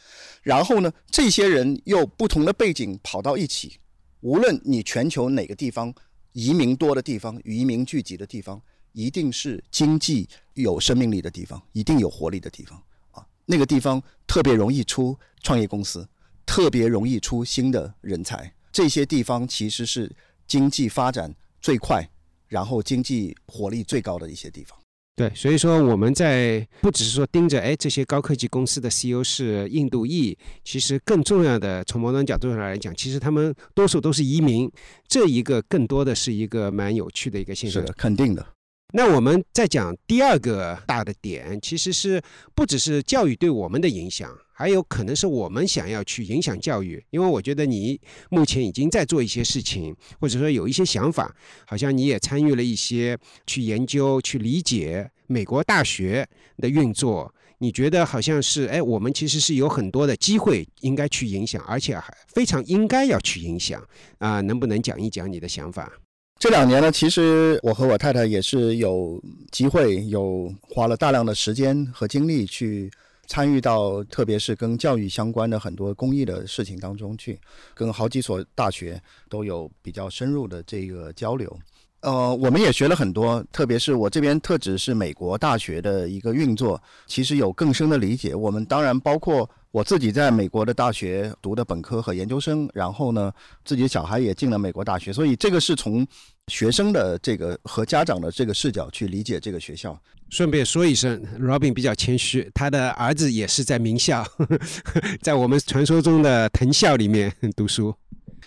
然后呢，这些人又不同的背景跑到一起。无论你全球哪个地方移民多的地方，移民聚集的地方，一定是经济有生命力的地方，一定有活力的地方啊！那个地方特别容易出创业公司，特别容易出新的人才。这些地方其实是经济发展最快，然后经济活力最高的一些地方。对，所以说我们在不只是说盯着哎这些高科技公司的 CEO 是印度裔，其实更重要的从某种角度上来讲，其实他们多数都是移民，这一个更多的是一个蛮有趣的一个现象。是的，肯定的。那我们再讲第二个大的点，其实是不只是教育对我们的影响。还有可能是我们想要去影响教育，因为我觉得你目前已经在做一些事情，或者说有一些想法，好像你也参与了一些去研究、去理解美国大学的运作。你觉得好像是哎，我们其实是有很多的机会应该去影响，而且还非常应该要去影响啊？能不能讲一讲你的想法？这两年呢，其实我和我太太也是有机会，有花了大量的时间和精力去。参与到特别是跟教育相关的很多公益的事情当中去，跟好几所大学都有比较深入的这个交流。呃，我们也学了很多，特别是我这边特指是美国大学的一个运作，其实有更深的理解。我们当然包括我自己在美国的大学读的本科和研究生，然后呢，自己的小孩也进了美国大学，所以这个是从。学生的这个和家长的这个视角去理解这个学校。顺便说一声，Robin 比较谦虚，他的儿子也是在名校，在我们传说中的藤校里面读书。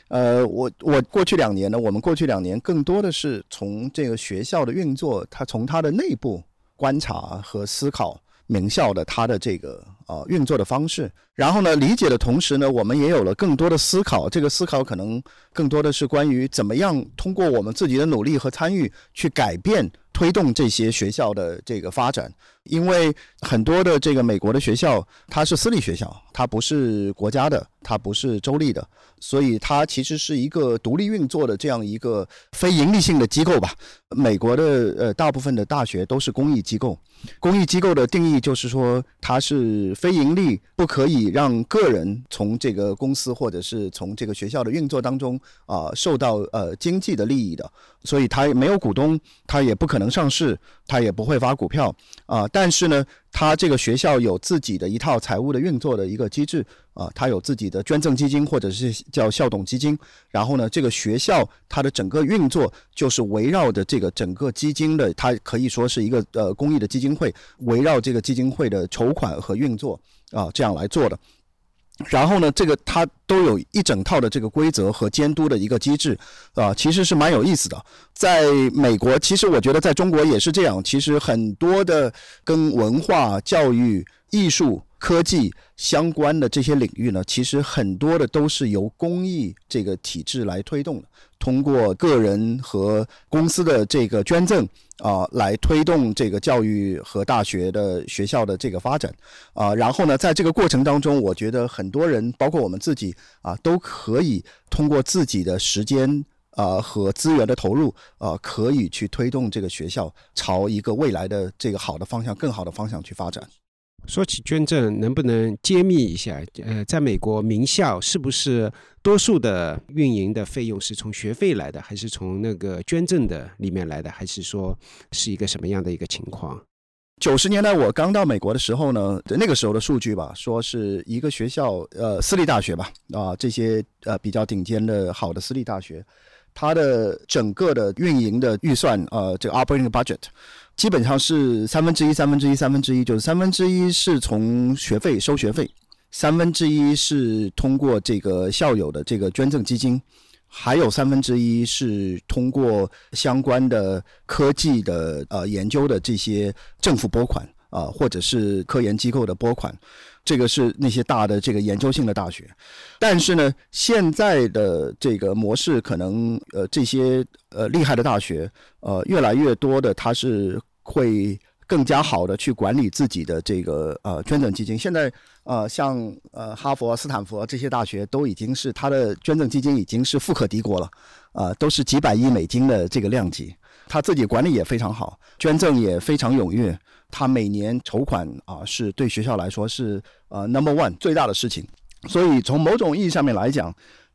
呃，我我过去两年呢，我们过去两年更多的是从这个学校的运作，他从他的内部观察和思考。名校的它的这个呃运作的方式，然后呢理解的同时呢，我们也有了更多的思考。这个思考可能更多的是关于怎么样通过我们自己的努力和参与去改变、推动这些学校的这个发展。因为很多的这个美国的学校，它是私立学校，它不是国家的，它不是州立的，所以它其实是一个独立运作的这样一个非盈利性的机构吧。美国的呃大部分的大学都是公益机构，公益机构的定义就是说它是非盈利，不可以让个人从这个公司或者是从这个学校的运作当中啊受到呃经济的利益的，所以它没有股东，它也不可能能上市，它也不会发股票啊。但是呢，它这个学校有自己的一套财务的运作的一个机制啊，它有自己的捐赠基金或者是叫校董基金。然后呢，这个学校它的整个运作就是围绕着这个整个基金的，它可以说是一个呃公益的基金会，围绕这个基金会的筹款和运作啊这样来做的。然后呢，这个它都有一整套的这个规则和监督的一个机制，啊，其实是蛮有意思的。在美国，其实我觉得在中国也是这样。其实很多的跟文化、教育、艺术。科技相关的这些领域呢，其实很多的都是由公益这个体制来推动的，通过个人和公司的这个捐赠啊，来推动这个教育和大学的学校的这个发展啊。然后呢，在这个过程当中，我觉得很多人，包括我们自己啊，都可以通过自己的时间啊和资源的投入啊，可以去推动这个学校朝一个未来的这个好的方向、更好的方向去发展。说起捐赠，能不能揭秘一下？呃，在美国名校是不是多数的运营的费用是从学费来的，还是从那个捐赠的里面来的，还是说是一个什么样的一个情况？九十年代我刚到美国的时候呢，那个时候的数据吧，说是一个学校，呃，私立大学吧，啊，这些呃比较顶尖的好的私立大学，它的整个的运营的预算，呃，这个 operating budget。基本上是三分之一，三分之一，三分之一，就是三分之一是从学费收学费，三分之一是通过这个校友的这个捐赠基金，还有三分之一是通过相关的科技的呃研究的这些政府拨款啊，或者是科研机构的拨款，这个是那些大的这个研究性的大学。但是呢，现在的这个模式可能呃这些呃厉害的大学呃越来越多的它是。会更加好的去管理自己的这个呃捐赠基金。现在呃像呃哈佛、斯坦福这些大学都已经是它的捐赠基金已经是富可敌国了，啊都是几百亿美金的这个量级。他自己管理也非常好，捐赠也非常踊跃。他每年筹款啊是对学校来说是呃 number one 最大的事情。所以从某种意义上面来讲。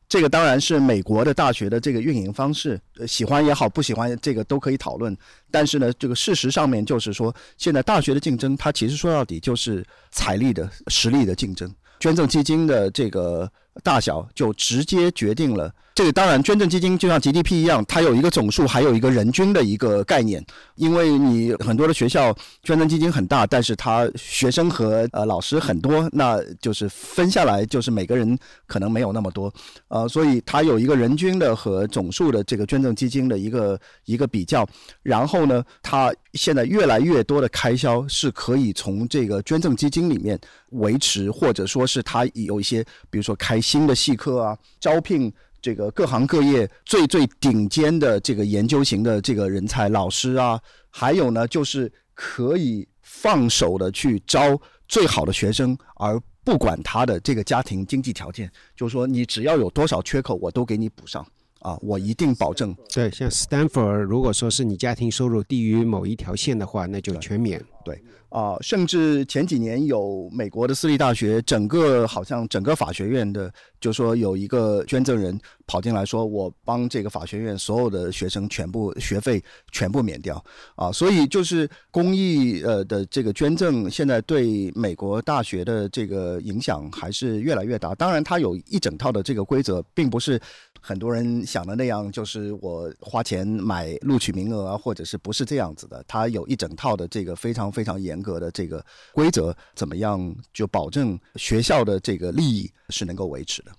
这个当然是美国的大学的这个运营方式，喜欢也好，不喜欢这个都可以讨论。但是呢，这个事实上面就是说，现在大学的竞争，它其实说到底就是财力的实力的竞争，捐赠基金的这个大小就直接决定了。这个当然，捐赠基金就像 GDP 一样，它有一个总数，还有一个人均的一个概念。因为你很多的学校捐赠基金很大，但是它学生和呃老师很多，那就是分下来就是每个人可能没有那么多，呃，所以它有一个人均的和总数的这个捐赠基金的一个一个比较。然后呢，它现在越来越多的开销是可以从这个捐赠基金里面维持，或者说是它有一些，比如说开新的系课啊，招聘。这个各行各业最最顶尖的这个研究型的这个人才老师啊，还有呢，就是可以放手的去招最好的学生，而不管他的这个家庭经济条件，就是说你只要有多少缺口，我都给你补上。啊，我一定保证。对，像 Stanford，如果说是你家庭收入低于某一条线的话，那就全免。对。啊，甚至前几年有美国的私立大学，整个好像整个法学院的，就说有一个捐赠人跑进来说，我帮这个法学院所有的学生全部学费全部免掉啊，所以就是公益呃的这个捐赠，现在对美国大学的这个影响还是越来越大。当然，它有一整套的这个规则，并不是很多人想的那样，就是我花钱买录取名额，或者是不是这样子的？它有一整套的这个非常非常。严格的这个规则怎么样？就保证学校的这个利益是能够维持的。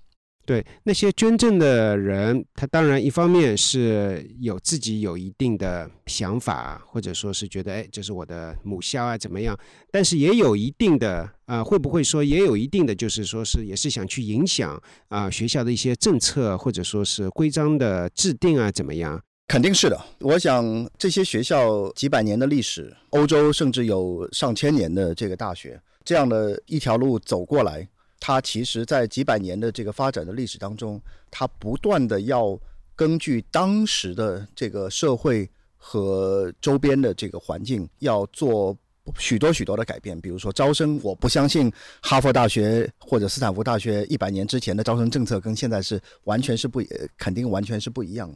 对那些捐赠的人，他当然一方面是有自己有一定的想法，或者说是觉得哎，这是我的母校啊，怎么样？但是也有一定的啊，会不会说也有一定的，就是说是也是想去影响啊学校的一些政策，或者说是规章的制定啊，怎么样？肯定是的。我想这些学校几百年的历史，欧洲甚至有上千年的这个大学，这样的一条路走过来，它其实在几百年的这个发展的历史当中，它不断的要根据当时的这个社会和周边的这个环境要做。许多许多的改变，比如说招生，我不相信哈佛大学或者斯坦福大学一百年之前的招生政策跟现在是完全是不，肯定完全是不一样。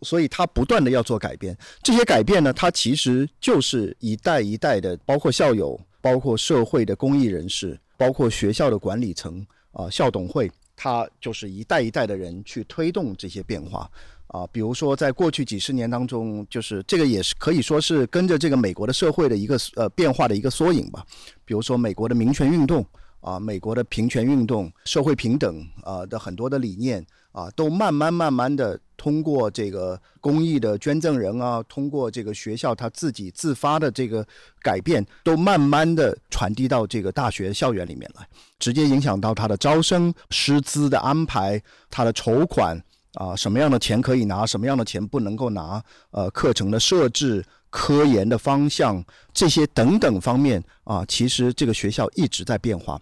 所以他不断的要做改变，这些改变呢，它其实就是一代一代的，包括校友，包括社会的公益人士，包括学校的管理层啊，校董会，他就是一代一代的人去推动这些变化。啊，比如说，在过去几十年当中，就是这个也是可以说是跟着这个美国的社会的一个呃变化的一个缩影吧。比如说，美国的民权运动啊，美国的平权运动、社会平等啊的很多的理念啊，都慢慢慢慢的通过这个公益的捐赠人啊，通过这个学校他自己自发的这个改变，都慢慢的传递到这个大学校园里面来，直接影响到他的招生、师资的安排、他的筹款。啊，什么样的钱可以拿，什么样的钱不能够拿？呃，课程的设置、科研的方向这些等等方面啊，其实这个学校一直在变化。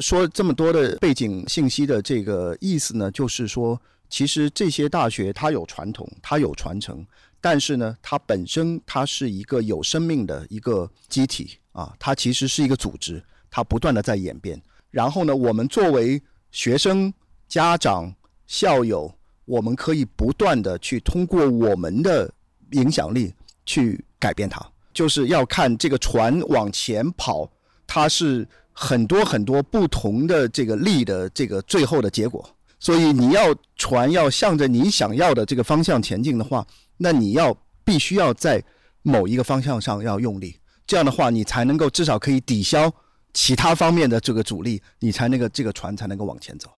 说这么多的背景信息的这个意思呢，就是说，其实这些大学它有传统，它有传承，但是呢，它本身它是一个有生命的一个机体啊，它其实是一个组织，它不断的在演变。然后呢，我们作为学生、家长、校友。我们可以不断的去通过我们的影响力去改变它，就是要看这个船往前跑，它是很多很多不同的这个力的这个最后的结果。所以你要船要向着你想要的这个方向前进的话，那你要必须要在某一个方向上要用力，这样的话你才能够至少可以抵消其他方面的这个阻力，你才那个这个船才能够往前走。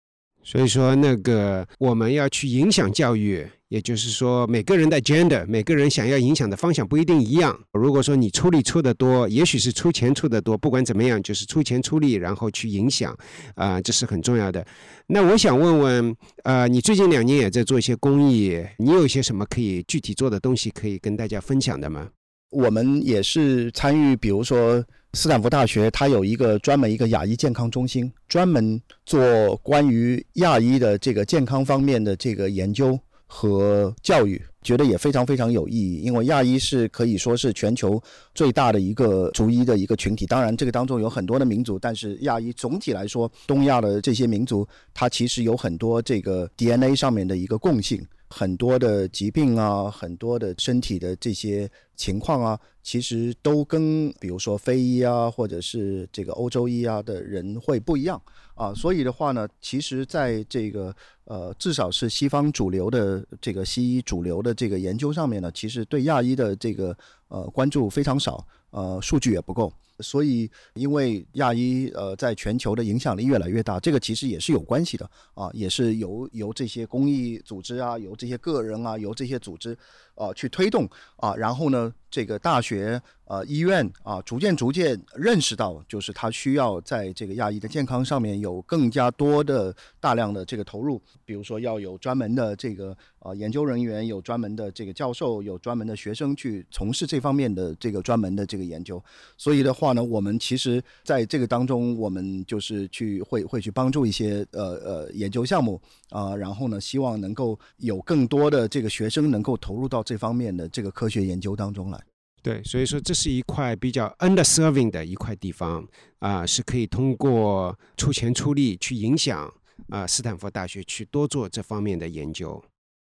所以说，那个我们要去影响教育，也就是说，每个人的 gender，每个人想要影响的方向不一定一样。如果说你出力出的多，也许是出钱出的多，不管怎么样，就是出钱出力，然后去影响，啊，这是很重要的。那我想问问，呃，你最近两年也在做一些公益，你有一些什么可以具体做的东西可以跟大家分享的吗？我们也是参与，比如说斯坦福大学，它有一个专门一个亚裔健康中心，专门做关于亚裔的这个健康方面的这个研究和教育，觉得也非常非常有意义。因为亚裔是可以说是全球最大的一个族裔的一个群体，当然这个当中有很多的民族，但是亚裔总体来说，东亚的这些民族，它其实有很多这个 DNA 上面的一个共性。很多的疾病啊，很多的身体的这些情况啊，其实都跟比如说非医啊，或者是这个欧洲医啊的人会不一样啊。所以的话呢，其实在这个呃，至少是西方主流的这个西医主流的这个研究上面呢，其实对亚裔的这个呃关注非常少，呃，数据也不够。所以，因为亚裔呃在全球的影响力越来越大，这个其实也是有关系的啊，也是由由这些公益组织啊，由这些个人啊，由这些组织啊去推动啊，然后呢，这个大学。呃，医院啊，逐渐逐渐认识到，就是他需要在这个亚裔的健康上面有更加多的大量的这个投入，比如说要有专门的这个呃研究人员，有专门的这个教授，有专门的学生去从事这方面的这个专门的这个研究。所以的话呢，我们其实在这个当中，我们就是去会会去帮助一些呃呃研究项目啊，然后呢，希望能够有更多的这个学生能够投入到这方面的这个科学研究当中来。对，所以说这是一块比较 underserving 的一块地方啊，是可以通过出钱出力去影响啊，斯坦福大学去多做这方面的研究。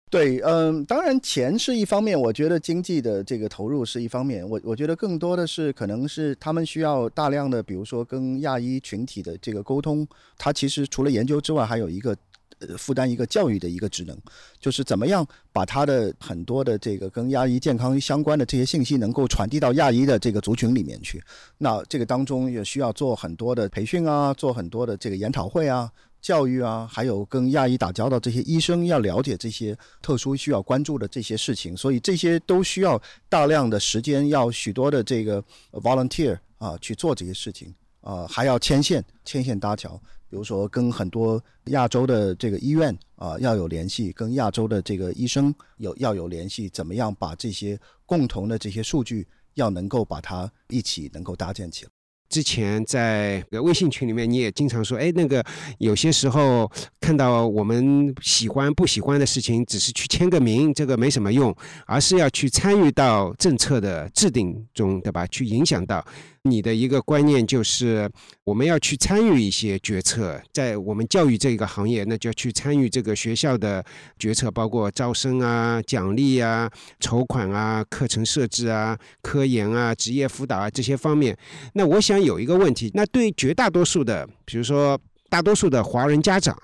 对，嗯，当然钱是一方面，我觉得经济的这个投入是一方面，我我觉得更多的是可能是他们需要大量的，比如说跟亚裔群体的这个沟通，它其实除了研究之外，还有一个。呃，负担一个教育的一个职能，就是怎么样把他的很多的这个跟亚裔健康相关的这些信息能够传递到亚裔的这个族群里面去。那这个当中也需要做很多的培训啊，做很多的这个研讨会啊、教育啊，还有跟亚裔打交道这些医生要了解这些特殊需要关注的这些事情。所以这些都需要大量的时间，要许多的这个 volunteer 啊去做这些事情。呃，还要牵线，牵线搭桥。比如说跟很多亚洲的这个医院啊要有联系，跟亚洲的这个医生有要有联系，怎么样把这些共同的这些数据要能够把它一起能够搭建起来。之前在微信群里面，你也经常说，哎，那个有些时候看到我们喜欢不喜欢的事情，只是去签个名，这个没什么用，而是要去参与到政策的制定中，对吧？去影响到。你的一个观念就是，我们要去参与一些决策，在我们教育这个行业，那就要去参与这个学校的决策，包括招生啊、奖励啊、筹款啊、课程设置啊、科研啊、职业辅导啊这些方面。那我想有一个问题，那对绝大多数的，比如说大多数的华人家长，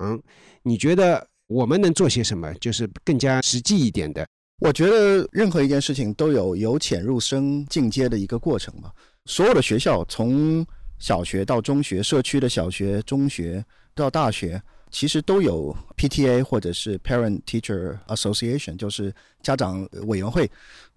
你觉得我们能做些什么，就是更加实际一点的？我觉得任何一件事情都有由浅入深进阶的一个过程嘛。所有的学校，从小学到中学，社区的小学、中学到大学，其实都有 PTA 或者是 Parent Teacher Association，就是家长委员会。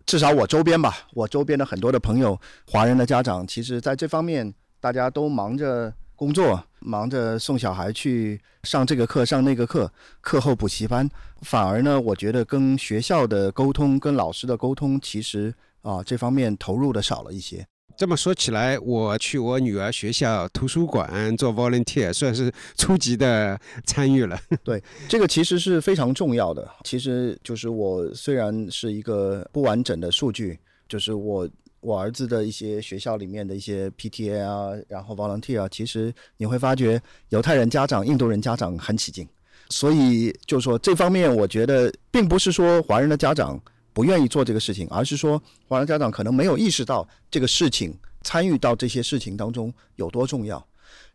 至少我周边吧，我周边的很多的朋友，华人的家长，其实在这方面大家都忙着工作，忙着送小孩去上这个课、上那个课，课后补习班。反而呢，我觉得跟学校的沟通、跟老师的沟通，其实啊这方面投入的少了一些。这么说起来，我去我女儿学校图书馆做 volunteer，算是初级的参与了。对，这个其实是非常重要的。其实就是我虽然是一个不完整的数据，就是我我儿子的一些学校里面的一些 PTA 啊，然后 volunteer 啊，其实你会发觉犹太人家长、印度人家长很起劲。所以就是说这方面，我觉得并不是说华人的家长。不愿意做这个事情，而是说华人家长可能没有意识到这个事情参与到这些事情当中有多重要。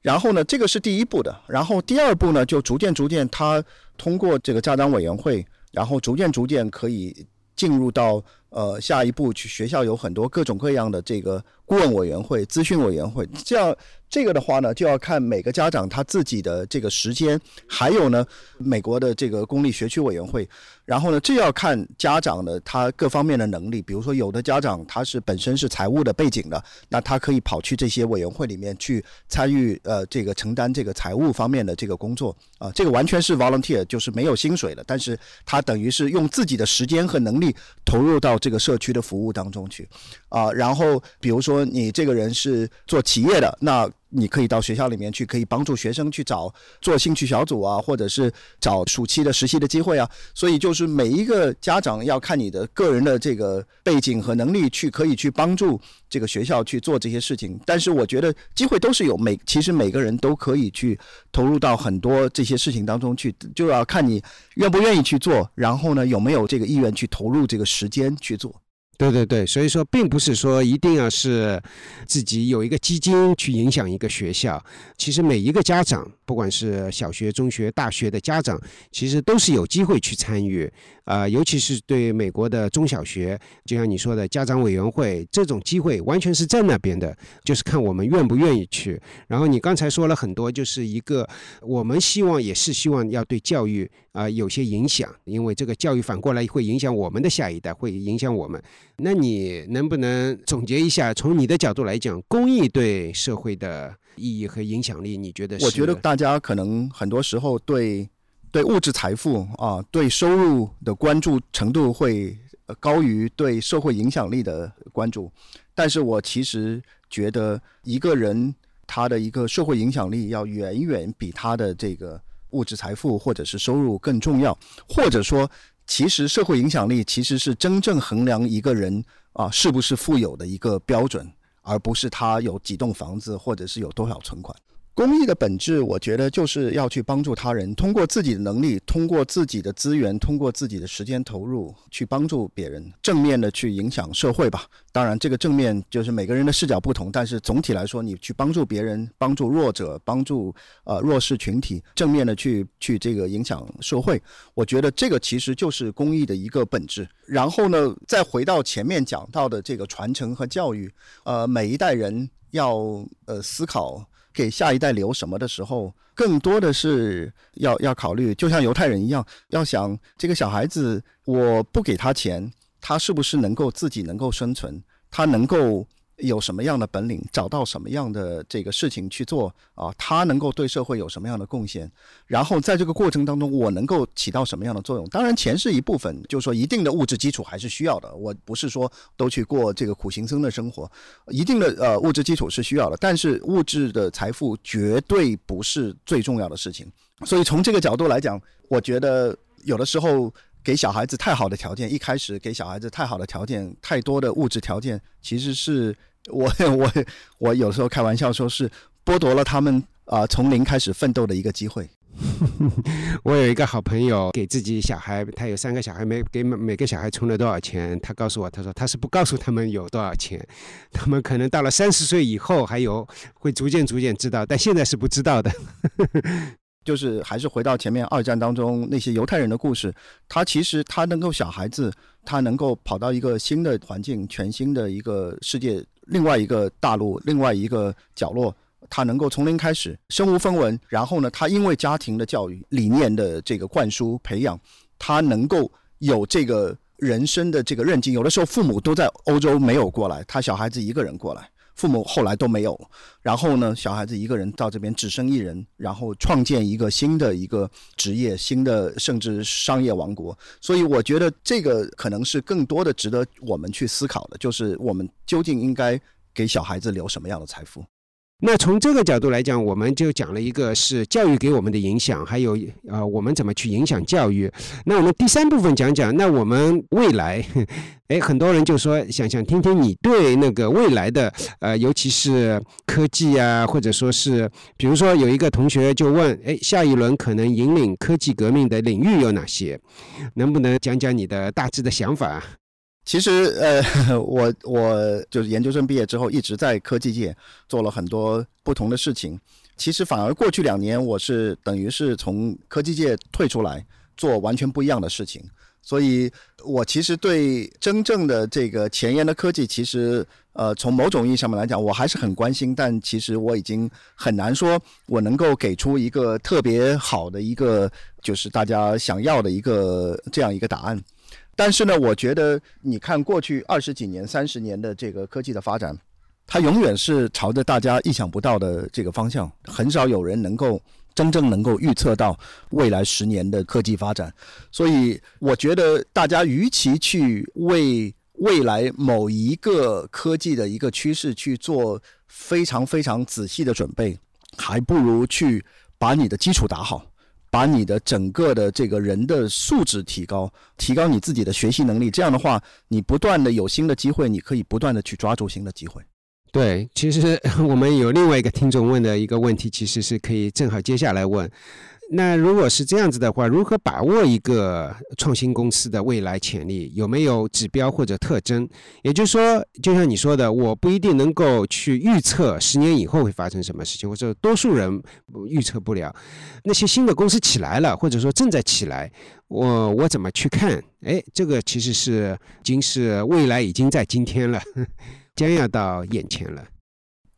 然后呢，这个是第一步的。然后第二步呢，就逐渐逐渐，他通过这个家长委员会，然后逐渐逐渐可以进入到呃下一步去学校有很多各种各样的这个顾问委员会、咨询委员会，这样。这个的话呢，就要看每个家长他自己的这个时间，还有呢，美国的这个公立学区委员会，然后呢，这要看家长的他各方面的能力。比如说，有的家长他是本身是财务的背景的，那他可以跑去这些委员会里面去参与，呃，这个承担这个财务方面的这个工作啊，这个完全是 volunteer，就是没有薪水的，但是他等于是用自己的时间和能力投入到这个社区的服务当中去啊。然后，比如说你这个人是做企业的，那你可以到学校里面去，可以帮助学生去找做兴趣小组啊，或者是找暑期的实习的机会啊。所以就是每一个家长要看你的个人的这个背景和能力去，可以去帮助这个学校去做这些事情。但是我觉得机会都是有，每其实每个人都可以去投入到很多这些事情当中去，就要看你愿不愿意去做，然后呢有没有这个意愿去投入这个时间去做。对对对，所以说并不是说一定要是自己有一个基金去影响一个学校，其实每一个家长，不管是小学、中学、大学的家长，其实都是有机会去参与。啊，尤其是对美国的中小学，就像你说的家长委员会这种机会，完全是在那边的，就是看我们愿不愿意去。然后你刚才说了很多，就是一个我们希望也是希望要对教育啊有些影响，因为这个教育反过来会影响我们的下一代，会影响我们。那你能不能总结一下，从你的角度来讲，公益对社会的意义和影响力？你觉得是？我觉得大家可能很多时候对。对物质财富啊，对收入的关注程度会高于对社会影响力的关注，但是我其实觉得一个人他的一个社会影响力要远远比他的这个物质财富或者是收入更重要，或者说，其实社会影响力其实是真正衡量一个人啊是不是富有的一个标准，而不是他有几栋房子或者是有多少存款。公益的本质，我觉得就是要去帮助他人，通过自己的能力，通过自己的资源，通过自己的时间投入，去帮助别人，正面的去影响社会吧。当然，这个正面就是每个人的视角不同，但是总体来说，你去帮助别人，帮助弱者，帮助呃弱势群体，正面的去去这个影响社会，我觉得这个其实就是公益的一个本质。然后呢，再回到前面讲到的这个传承和教育，呃，每一代人要呃思考。给下一代留什么的时候，更多的是要要考虑，就像犹太人一样，要想这个小孩子，我不给他钱，他是不是能够自己能够生存？他能够有什么样的本领，找到什么样的这个事情去做啊，他能够对社会有什么样的贡献，然后在这个过程当中，我能够起到什么样的作用？当然，钱是一部分，就是说一定的物质基础还是需要的。我不是说都去过这个苦行僧的生活，一定的呃物质基础是需要的，但是物质的财富绝对不是最重要的事情。所以从这个角度来讲，我觉得有的时候。给小孩子太好的条件，一开始给小孩子太好的条件，太多的物质条件，其实是我 我我有时候开玩笑说是剥夺了他们啊从零开始奋斗的一个机会。我有一个好朋友，给自己小孩，他有三个小孩，每给每每个小孩充了多少钱？他告诉我，他说他是不告诉他们有多少钱，他们可能到了三十岁以后还有会逐渐逐渐知道，但现在是不知道的。就是还是回到前面二战当中那些犹太人的故事，他其实他能够小孩子，他能够跑到一个新的环境、全新的一个世界、另外一个大陆、另外一个角落，他能够从零开始，身无分文，然后呢，他因为家庭的教育理念的这个灌输培养，他能够有这个人生的这个韧劲。有的时候父母都在欧洲没有过来，他小孩子一个人过来。父母后来都没有，然后呢，小孩子一个人到这边只生一人，然后创建一个新的一个职业，新的甚至商业王国。所以我觉得这个可能是更多的值得我们去思考的，就是我们究竟应该给小孩子留什么样的财富。那从这个角度来讲，我们就讲了一个是教育给我们的影响，还有呃我们怎么去影响教育。那我们第三部分讲讲，那我们未来，哎，很多人就说想想听听你对那个未来的呃，尤其是科技啊，或者说是，比如说有一个同学就问，哎，下一轮可能引领科技革命的领域有哪些？能不能讲讲你的大致的想法？其实，呃，我我就是研究生毕业之后，一直在科技界做了很多不同的事情。其实反而过去两年，我是等于是从科技界退出来，做完全不一样的事情。所以，我其实对真正的这个前沿的科技，其实呃，从某种意义上面来讲，我还是很关心。但其实我已经很难说我能够给出一个特别好的一个，就是大家想要的一个这样一个答案。但是呢，我觉得你看过去二十几年、三十年的这个科技的发展，它永远是朝着大家意想不到的这个方向。很少有人能够真正能够预测到未来十年的科技发展。所以，我觉得大家与其去为未来某一个科技的一个趋势去做非常非常仔细的准备，还不如去把你的基础打好。把你的整个的这个人的素质提高，提高你自己的学习能力。这样的话，你不断的有新的机会，你可以不断的去抓住新的机会。对，其实 我们有另外一个听众问的一个问题，其实是可以正好接下来问。那如果是这样子的话，如何把握一个创新公司的未来潜力？有没有指标或者特征？也就是说，就像你说的，我不一定能够去预测十年以后会发生什么事情，或者多数人预测不了。那些新的公司起来了，或者说正在起来，我我怎么去看？哎，这个其实是已经是未来已经在今天了，将要到眼前了。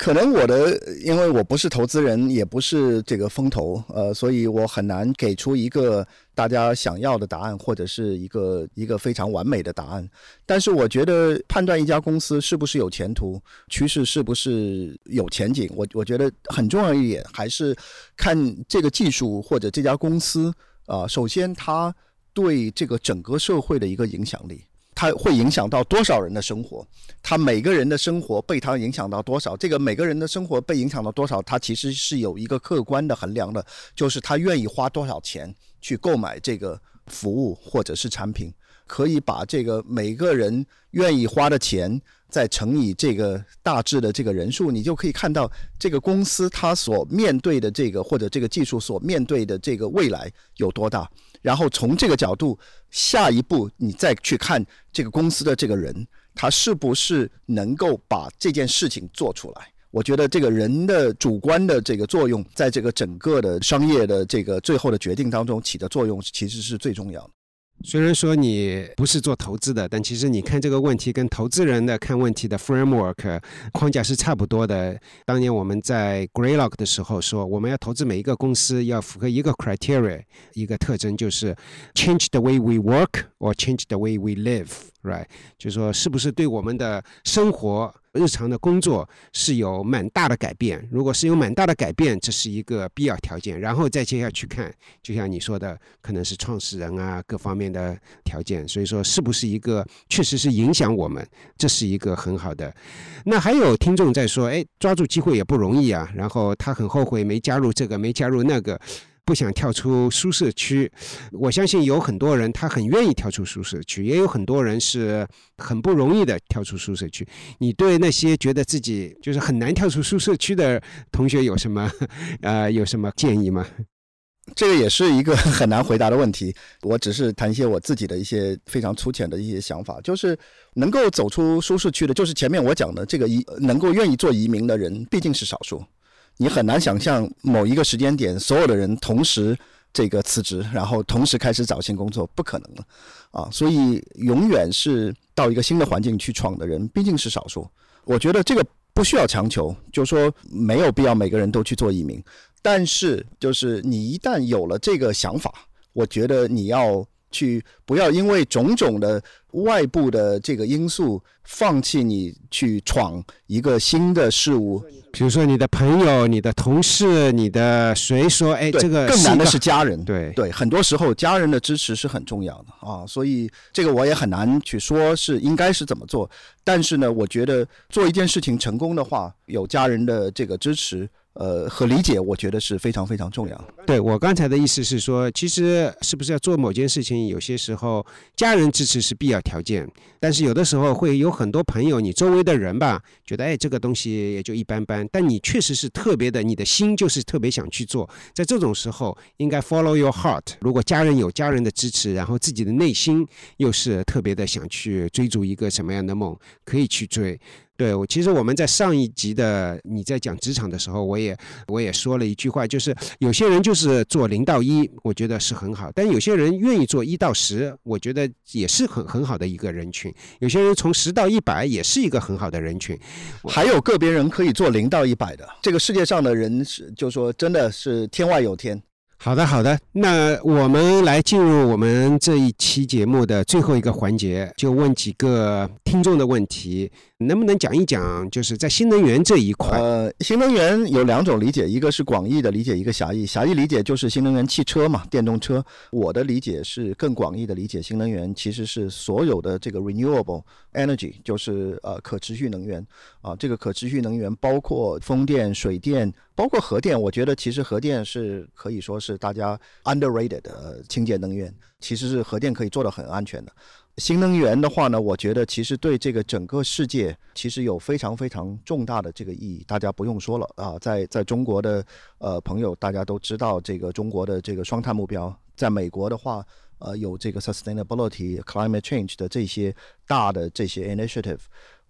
可能我的，因为我不是投资人，也不是这个风投，呃，所以我很难给出一个大家想要的答案，或者是一个一个非常完美的答案。但是我觉得判断一家公司是不是有前途，趋势是不是有前景，我我觉得很重要一点还是看这个技术或者这家公司啊，首先它对这个整个社会的一个影响力。它会影响到多少人的生活？他每个人的生活被它影响到多少？这个每个人的生活被影响到多少？它其实是有一个客观的衡量的，就是他愿意花多少钱去购买这个服务或者是产品。可以把这个每个人愿意花的钱再乘以这个大致的这个人数，你就可以看到这个公司它所面对的这个或者这个技术所面对的这个未来有多大。然后从这个角度，下一步你再去看这个公司的这个人，他是不是能够把这件事情做出来？我觉得这个人的主观的这个作用，在这个整个的商业的这个最后的决定当中起的作用，其实是最重要的。虽然说你不是做投资的，但其实你看这个问题跟投资人的看问题的 framework 框架是差不多的。当年我们在 Greylock 的时候说，我们要投资每一个公司要符合一个 criteria，一个特征就是 change the way we work or change the way we live，right？就是说是不是对我们的生活日常的工作是有蛮大的改变。如果是有蛮大的改变，这是一个必要条件。然后再接下去看，就像你说的，可能是创始人啊各方面的条件。所以说，是不是一个确实是影响我们，这是一个很好的。那还有听众在说，哎，抓住机会也不容易啊。然后他很后悔没加入这个，没加入那个。不想跳出舒适区，我相信有很多人他很愿意跳出舒适区，也有很多人是很不容易的跳出舒适区。你对那些觉得自己就是很难跳出舒适区的同学有什么 呃有什么建议吗？这个也是一个很难回答的问题。我只是谈一些我自己的一些非常粗浅的一些想法，就是能够走出舒适区的，就是前面我讲的这个移能够愿意做移民的人，毕竟是少数。你很难想象某一个时间点，所有的人同时这个辞职，然后同时开始找新工作，不可能的，啊，所以永远是到一个新的环境去闯的人，毕竟是少数。我觉得这个不需要强求，就说没有必要每个人都去做移民，但是就是你一旦有了这个想法，我觉得你要。去不要因为种种的外部的这个因素放弃你去闯一个新的事物，比如说你的朋友、你的同事、你的谁说，哎，这个更难的是家人，对。对，很多时候家人的支持是很重要的啊，所以这个我也很难去说是应该是怎么做，但是呢，我觉得做一件事情成功的话，有家人的这个支持。呃，和理解，我觉得是非常非常重要。对我刚才的意思是说，其实是不是要做某件事情，有些时候家人支持是必要条件，但是有的时候会有很多朋友，你周围的人吧，觉得哎，这个东西也就一般般，但你确实是特别的，你的心就是特别想去做，在这种时候应该 follow your heart。如果家人有家人的支持，然后自己的内心又是特别的想去追逐一个什么样的梦，可以去追。对，我其实我们在上一集的你在讲职场的时候，我也我也说了一句话，就是有些人就是做零到一，我觉得是很好；但有些人愿意做一到十，我觉得也是很很好的一个人群。有些人从十到一百也是一个很好的人群，还有个别人可以做零到一百的。这个世界上的人是，就说真的是天外有天。好的，好的，那我们来进入我们这一期节目的最后一个环节，就问几个听众的问题。能不能讲一讲，就是在新能源这一块？呃，新能源有两种理解，一个是广义的理解，一个狭义。狭义理解就是新能源汽车嘛，电动车。我的理解是更广义的理解，新能源其实是所有的这个 renewable energy，就是呃可持续能源啊。这个可持续能源包括风电、水电，包括核电。我觉得其实核电是可以说是大家 underrated 的清洁能源，其实是核电可以做的很安全的。新能源的话呢，我觉得其实对这个整个世界其实有非常非常重大的这个意义，大家不用说了啊，在在中国的呃朋友大家都知道这个中国的这个双碳目标，在美国的话呃有这个 sustainability climate change 的这些大的这些 initiative。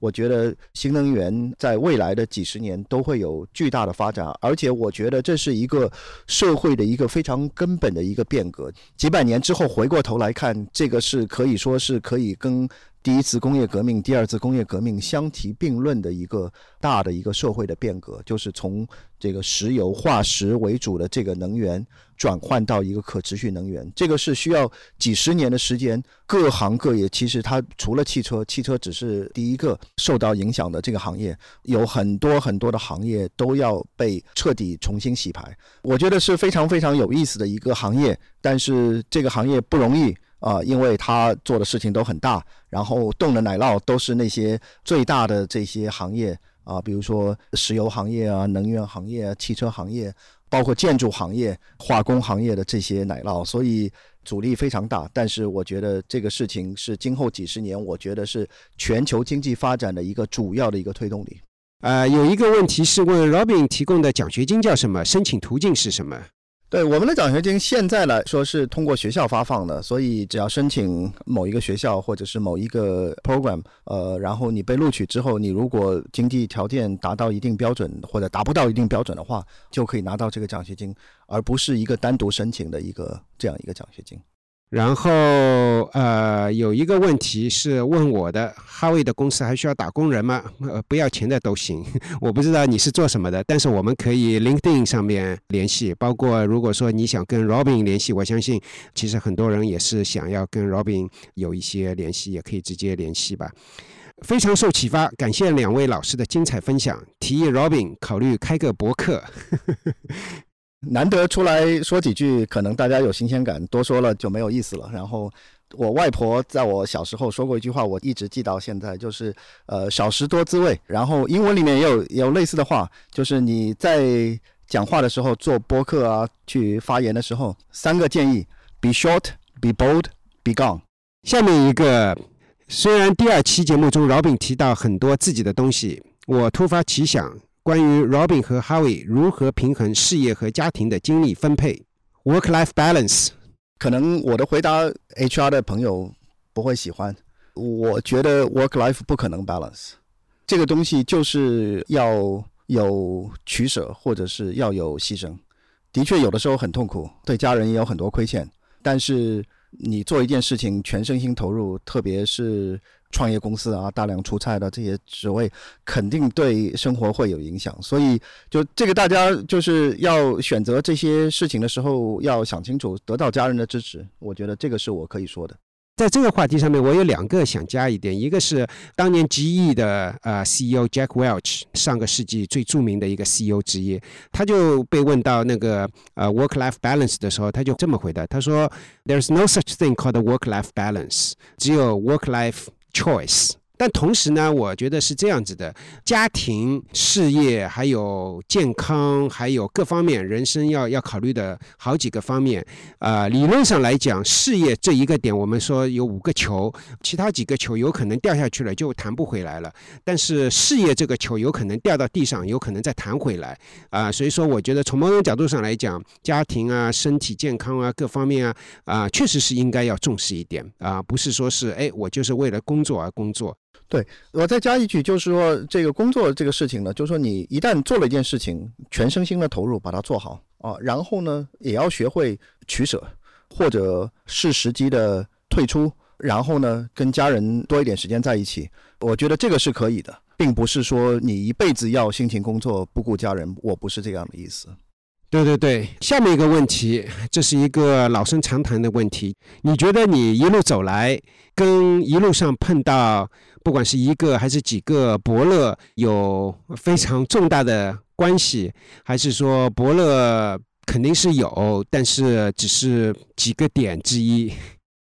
我觉得新能源在未来的几十年都会有巨大的发展，而且我觉得这是一个社会的一个非常根本的一个变革。几百年之后回过头来看，这个是可以说是可以跟。第一次工业革命、第二次工业革命相提并论的一个大的一个社会的变革，就是从这个石油化石为主的这个能源转换到一个可持续能源，这个是需要几十年的时间。各行各业其实它除了汽车，汽车只是第一个受到影响的这个行业，有很多很多的行业都要被彻底重新洗牌。我觉得是非常非常有意思的一个行业，但是这个行业不容易。啊，因为他做的事情都很大，然后动的奶酪都是那些最大的这些行业啊，比如说石油行业啊、能源行业、啊汽车行业，包括建筑行业、化工行业的这些奶酪，所以阻力非常大。但是我觉得这个事情是今后几十年，我觉得是全球经济发展的一个主要的一个推动力。呃，有一个问题是问 Robin 提供的奖学金叫什么？申请途径是什么？对我们的奖学金，现在来说是通过学校发放的，所以只要申请某一个学校或者是某一个 program，呃，然后你被录取之后，你如果经济条件达到一定标准或者达不到一定标准的话，就可以拿到这个奖学金，而不是一个单独申请的一个这样一个奖学金。然后，呃，有一个问题是问我的，哈维的公司还需要打工人吗？呃，不要钱的都行。我不知道你是做什么的，但是我们可以 LinkedIn 上面联系。包括如果说你想跟 Robin 联系，我相信其实很多人也是想要跟 Robin 有一些联系，也可以直接联系吧。非常受启发，感谢两位老师的精彩分享，提议 Robin 考虑开个博客。难得出来说几句，可能大家有新鲜感，多说了就没有意思了。然后我外婆在我小时候说过一句话，我一直记到现在，就是呃少食多滋味。然后英文里面也有也有类似的话，就是你在讲话的时候做播客啊，去发言的时候，三个建议：be short, be bold, be gone。下面一个，虽然第二期节目中饶斌提到很多自己的东西，我突发奇想。关于 Robin 和 Howie 如何平衡事业和家庭的精力分配，work-life balance，可能我的回答 HR 的朋友不会喜欢。我觉得 work-life 不可能 balance，这个东西就是要有取舍，或者是要有牺牲。的确，有的时候很痛苦，对家人也有很多亏欠。但是你做一件事情全身心投入，特别是。创业公司啊，大量出差的这些职位，肯定对生活会有影响。所以，就这个大家就是要选择这些事情的时候，要想清楚，得到家人的支持。我觉得这个是我可以说的。在这个话题上面，我有两个想加一点，一个是当年 GE 的呃 CEO Jack Welch，上个世纪最著名的一个 CEO 之一，他就被问到那个呃 work-life balance 的时候，他就这么回答，他说：“There's no such thing called work-life balance，只有 work-life。” Choice，但同时呢，我觉得是这样子的：家庭、事业，还有健康，还有各方面，人生要要考虑的好几个方面。啊，理论上来讲，事业这一个点，我们说有五个球，其他几个球有可能掉下去了就弹不回来了。但是事业这个球有可能掉到地上，有可能再弹回来。啊，所以说，我觉得从某种角度上来讲，家庭啊、身体健康啊、各方面啊，啊，确实是应该要重视一点啊，不是说是哎，我就是为了工作而工作。对我再加一句，就是说这个工作这个事情呢，就是说你一旦做了一件事情，全身心的投入把它做好啊，然后呢也要学会取舍，或者是时机的退出，然后呢跟家人多一点时间在一起。我觉得这个是可以的，并不是说你一辈子要辛勤工作不顾家人，我不是这样的意思。对对对，下面一个问题，这是一个老生常谈的问题，你觉得你一路走来跟一路上碰到。不管是一个还是几个伯乐有非常重大的关系，还是说伯乐肯定是有，但是只是几个点之一。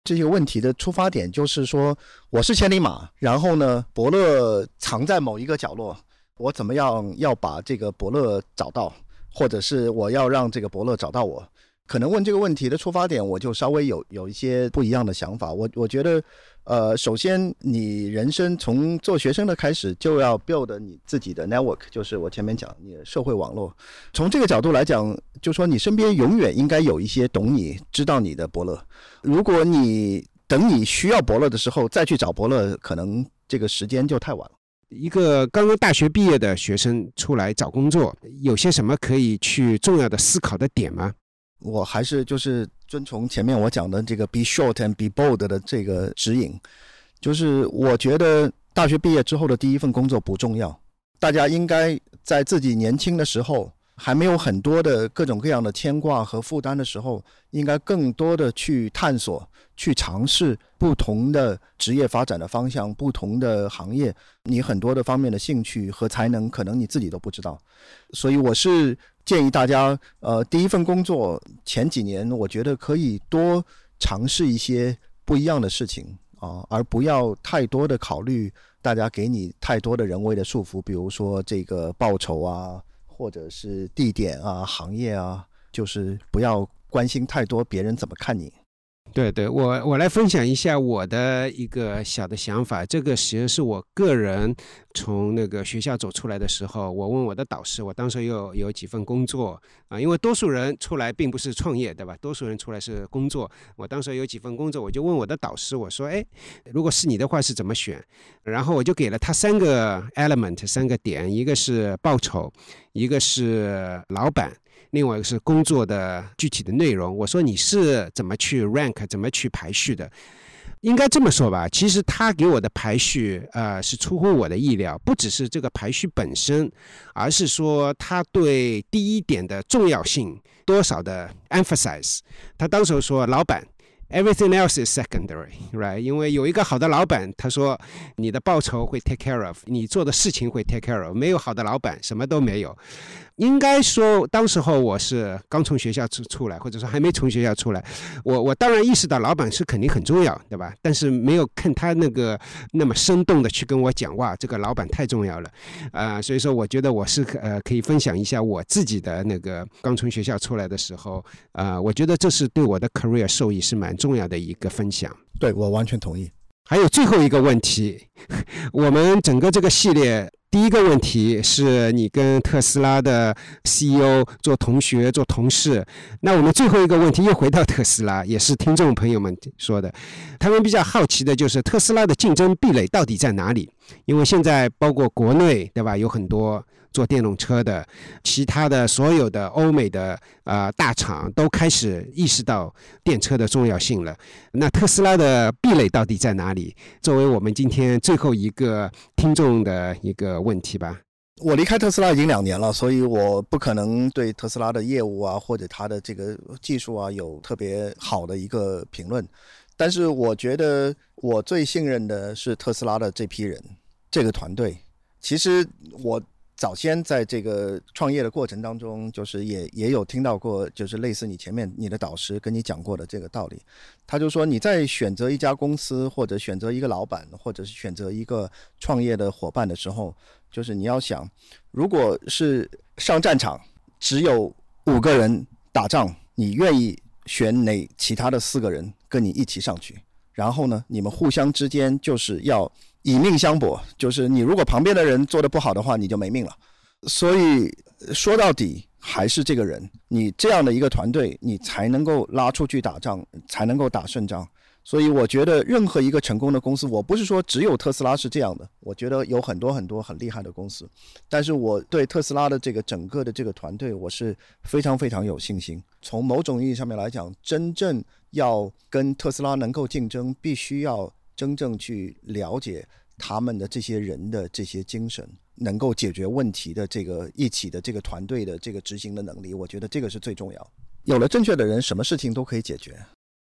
这些问题的出发点就是说，我是千里马，然后呢，伯乐藏在某一个角落，我怎么样要把这个伯乐找到，或者是我要让这个伯乐找到我？可能问这个问题的出发点，我就稍微有有一些不一样的想法。我我觉得。呃，首先，你人生从做学生的开始就要 build 你自己的 network，就是我前面讲你的社会网络。从这个角度来讲，就说你身边永远应该有一些懂你、知道你的伯乐。如果你等你需要伯乐的时候再去找伯乐，可能这个时间就太晚了。一个刚刚大学毕业的学生出来找工作，有些什么可以去重要的思考的点吗？我还是就是遵从前面我讲的这个 be short and be bold 的这个指引，就是我觉得大学毕业之后的第一份工作不重要，大家应该在自己年轻的时候，还没有很多的各种各样的牵挂和负担的时候，应该更多的去探索、去尝试不同的职业发展的方向、不同的行业，你很多的方面的兴趣和才能，可能你自己都不知道，所以我是。建议大家，呃，第一份工作前几年，我觉得可以多尝试一些不一样的事情啊，而不要太多的考虑大家给你太多的人为的束缚，比如说这个报酬啊，或者是地点啊、行业啊，就是不要关心太多别人怎么看你。对对，我我来分享一下我的一个小的想法。这个其实是我个人从那个学校走出来的时候，我问我的导师，我当时有有几份工作啊，因为多数人出来并不是创业，对吧？多数人出来是工作。我当时有几份工作，我就问我的导师，我说：“哎，如果是你的话，是怎么选？”然后我就给了他三个 element，三个点，一个是报酬，一个是老板。另外一个是工作的具体的内容，我说你是怎么去 rank，怎么去排序的？应该这么说吧，其实他给我的排序，呃，是出乎我的意料，不只是这个排序本身，而是说他对第一点的重要性多少的 emphasize。他当时说，老板 Everything else is secondary, right？因为有一个好的老板，他说你的报酬会 take care of，你做的事情会 take care of。没有好的老板，什么都没有。应该说，当时候我是刚从学校出出来，或者说还没从学校出来，我我当然意识到老板是肯定很重要，对吧？但是没有看他那个那么生动的去跟我讲，哇，这个老板太重要了，啊，所以说我觉得我是呃可以分享一下我自己的那个刚从学校出来的时候，啊，我觉得这是对我的 career 受益是蛮重要的一个分享。对我完全同意。还有最后一个问题，我们整个这个系列。第一个问题是你跟特斯拉的 CEO 做同学、做同事。那我们最后一个问题又回到特斯拉，也是听众朋友们说的，他们比较好奇的就是特斯拉的竞争壁垒到底在哪里？因为现在包括国内，对吧，有很多。做电动车的，其他的所有的欧美的啊大厂都开始意识到电车的重要性了。那特斯拉的壁垒到底在哪里？作为我们今天最后一个听众的一个问题吧。我离开特斯拉已经两年了，所以我不可能对特斯拉的业务啊或者它的这个技术啊有特别好的一个评论。但是我觉得我最信任的是特斯拉的这批人，这个团队。其实我。早先在这个创业的过程当中，就是也也有听到过，就是类似你前面你的导师跟你讲过的这个道理。他就说你在选择一家公司，或者选择一个老板，或者是选择一个创业的伙伴的时候，就是你要想，如果是上战场只有五个人打仗，你愿意选哪其他的四个人跟你一起上去？然后呢，你们互相之间就是要。以命相搏，就是你如果旁边的人做的不好的话，你就没命了。所以说到底还是这个人，你这样的一个团队，你才能够拉出去打仗，才能够打胜仗。所以我觉得任何一个成功的公司，我不是说只有特斯拉是这样的，我觉得有很多很多很厉害的公司。但是我对特斯拉的这个整个的这个团队，我是非常非常有信心。从某种意义上面来讲，真正要跟特斯拉能够竞争，必须要。真正去了解他们的这些人的这些精神，能够解决问题的这个一起的这个团队的这个执行的能力，我觉得这个是最重要。有了正确的人，什么事情都可以解决。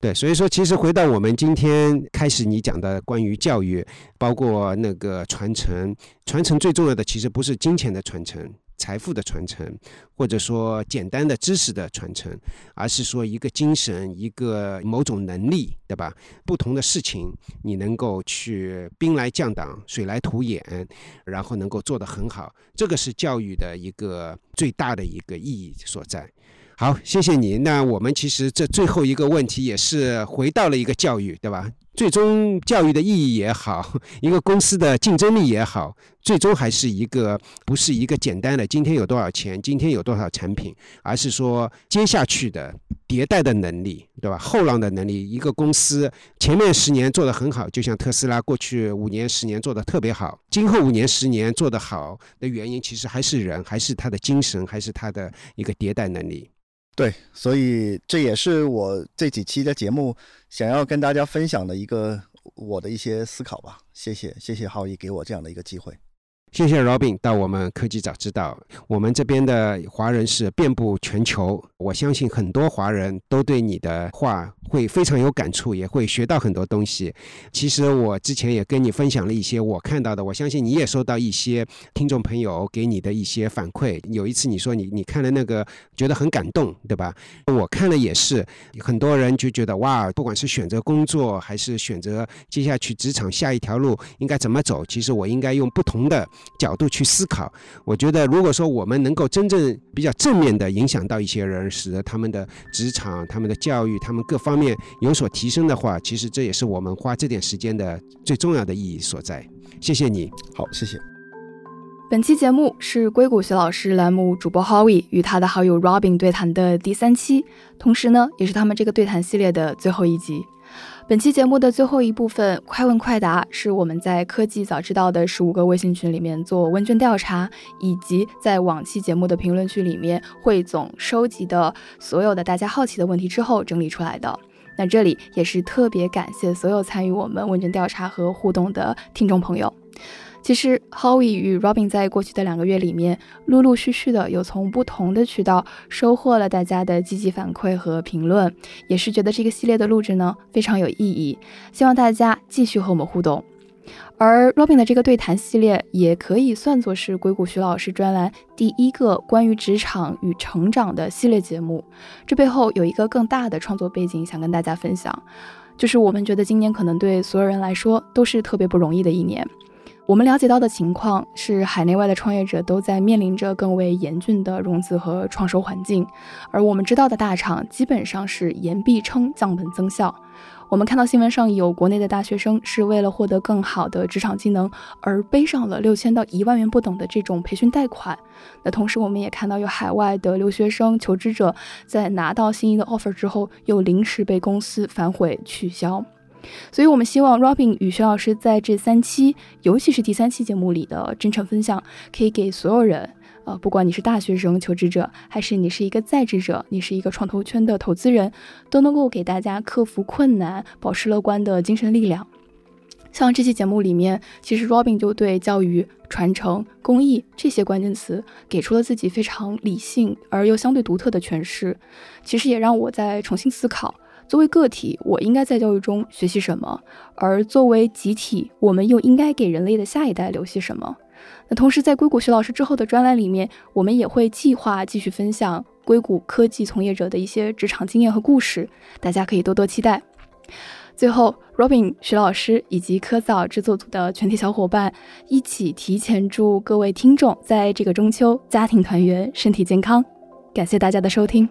对，所以说，其实回到我们今天开始你讲的关于教育，包括那个传承，传承最重要的其实不是金钱的传承。财富的传承，或者说简单的知识的传承，而是说一个精神，一个某种能力，对吧？不同的事情，你能够去兵来将挡，水来土掩，然后能够做得很好，这个是教育的一个最大的一个意义所在。好，谢谢你。那我们其实这最后一个问题也是回到了一个教育，对吧？最终教育的意义也好，一个公司的竞争力也好，最终还是一个不是一个简单的今天有多少钱，今天有多少产品，而是说接下去的迭代的能力，对吧？后浪的能力。一个公司前面十年做得很好，就像特斯拉过去五年、十年做得特别好，今后五年、十年做得好的原因，其实还是人，还是他的精神，还是他的一个迭代能力。对，所以这也是我这几期的节目想要跟大家分享的一个我的一些思考吧。谢谢，谢谢浩一给我这样的一个机会。谢谢 Robin 到我们科技早知道，我们这边的华人是遍布全球，我相信很多华人都对你的话会非常有感触，也会学到很多东西。其实我之前也跟你分享了一些我看到的，我相信你也收到一些听众朋友给你的一些反馈。有一次你说你你看了那个觉得很感动，对吧？我看了也是，很多人就觉得哇，不管是选择工作还是选择接下去职场下一条路应该怎么走，其实我应该用不同的。角度去思考，我觉得如果说我们能够真正比较正面的影响到一些人，使得他们的职场、他们的教育、他们各方面有所提升的话，其实这也是我们花这点时间的最重要的意义所在。谢谢你，好，谢谢。本期节目是硅谷学老师栏目主播 Howie 与他的好友 Robin 对谈的第三期，同时呢，也是他们这个对谈系列的最后一集。本期节目的最后一部分，快问快答是我们在科技早知道的十五个微信群里面做问卷调查，以及在往期节目的评论区里面汇总收集的所有的大家好奇的问题之后整理出来的。那这里也是特别感谢所有参与我们问卷调查和互动的听众朋友。其实，Howie 与 Robin 在过去的两个月里面，陆陆续续的有从不同的渠道收获了大家的积极反馈和评论，也是觉得这个系列的录制呢非常有意义，希望大家继续和我们互动。而 Robin 的这个对谈系列也可以算作是硅谷徐老师专栏第一个关于职场与成长的系列节目。这背后有一个更大的创作背景，想跟大家分享，就是我们觉得今年可能对所有人来说都是特别不容易的一年。我们了解到的情况是，海内外的创业者都在面临着更为严峻的融资和创收环境，而我们知道的大厂基本上是言必称降本增效。我们看到新闻上有国内的大学生是为了获得更好的职场技能而背上了六千到一万元不等的这种培训贷款。那同时，我们也看到有海外的留学生求职者在拿到心仪的 offer 之后，又临时被公司反悔取消。所以，我们希望 Robin 与徐老师在这三期，尤其是第三期节目里的真诚分享，可以给所有人。呃，不管你是大学生求职者，还是你是一个在职者，你是一个创投圈的投资人，都能够给大家克服困难、保持乐观的精神力量。像这期节目里面，其实 Robin 就对教育、传承、公益这些关键词给出了自己非常理性而又相对独特的诠释。其实也让我在重新思考，作为个体，我应该在教育中学习什么；而作为集体，我们又应该给人类的下一代留些什么。那同时，在硅谷徐老师之后的专栏里面，我们也会计划继续分享硅谷科技从业者的一些职场经验和故事，大家可以多多期待。最后，Robin、徐老师以及科早制作组的全体小伙伴一起提前祝各位听众在这个中秋家庭团圆、身体健康。感谢大家的收听。